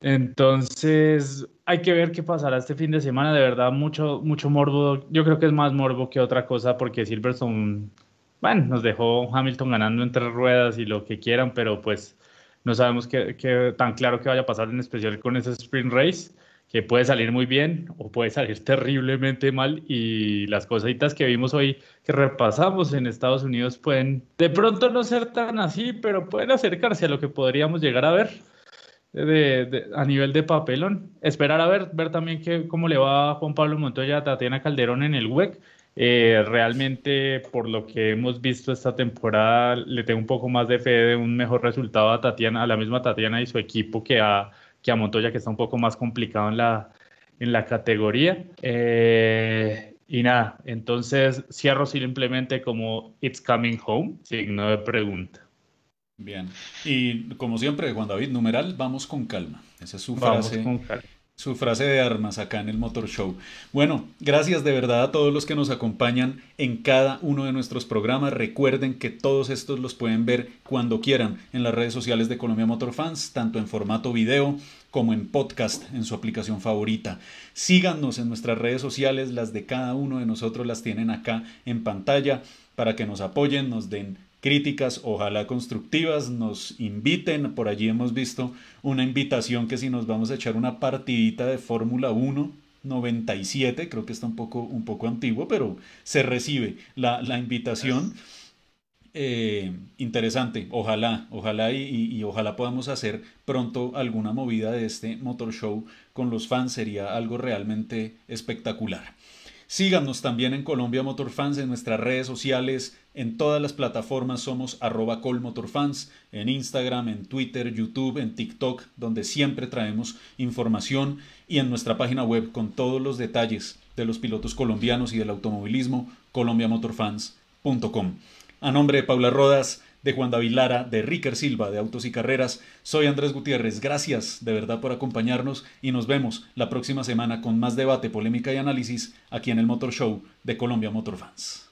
entonces, hay que ver qué pasará este fin de semana. De verdad, mucho, mucho morbo. Yo creo que es más morbo que otra cosa porque Silverstone, bueno, nos dejó Hamilton ganando en tres ruedas y lo que quieran, pero pues no sabemos qué, tan claro que vaya a pasar en especial con ese sprint race que puede salir muy bien o puede salir terriblemente mal y las cositas que vimos hoy que repasamos en Estados Unidos pueden de pronto no ser tan así, pero pueden acercarse a lo que podríamos llegar a ver a nivel de papelón. Esperar a ver, ver también que, cómo le va a Juan Pablo Montoya a Tatiana Calderón en el WEC. Eh, realmente, por lo que hemos visto esta temporada, le tengo un poco más de fe de un mejor resultado a Tatiana, a la misma Tatiana y su equipo que a, que a Montoya, que está un poco más complicado en la, en la categoría. Eh, y nada, entonces cierro simplemente como It's Coming Home, signo de pregunta. Bien. Y como siempre, Juan David, numeral, vamos con calma. Esa es su frase. Su frase de armas acá en el Motor Show. Bueno, gracias de verdad a todos los que nos acompañan en cada uno de nuestros programas. Recuerden que todos estos los pueden ver cuando quieran en las redes sociales de Colombia Motor Fans, tanto en formato video como en podcast en su aplicación favorita. Síganos en nuestras redes sociales, las de cada uno de nosotros las tienen acá en pantalla para que nos apoyen, nos den críticas, ojalá constructivas, nos inviten. Por allí hemos visto una invitación que si nos vamos a echar una partidita de Fórmula 1 97, creo que está un poco, un poco antiguo, pero se recibe la, invitación. Eh, interesante, ojalá, ojalá y, ojalá podamos hacer pronto alguna movida de este motor show con los fans, sería algo realmente espectacular. Síganos también en Colombia Motorfans en nuestras redes sociales, en todas las plataformas somos arroba colmotorfans, en Instagram, en Twitter, YouTube, en TikTok, donde siempre traemos información y en nuestra página web con todos los detalles de los pilotos colombianos y del automovilismo, colombiamotorfans.com. A nombre de Paula Rodas, de Juan David Lara, de Ricker Silva, de Autos y Carreras. Soy Andrés Gutiérrez. Gracias de verdad por acompañarnos y nos vemos la próxima semana con más debate, polémica y análisis aquí en el Motor Show de Colombia Motor Fans.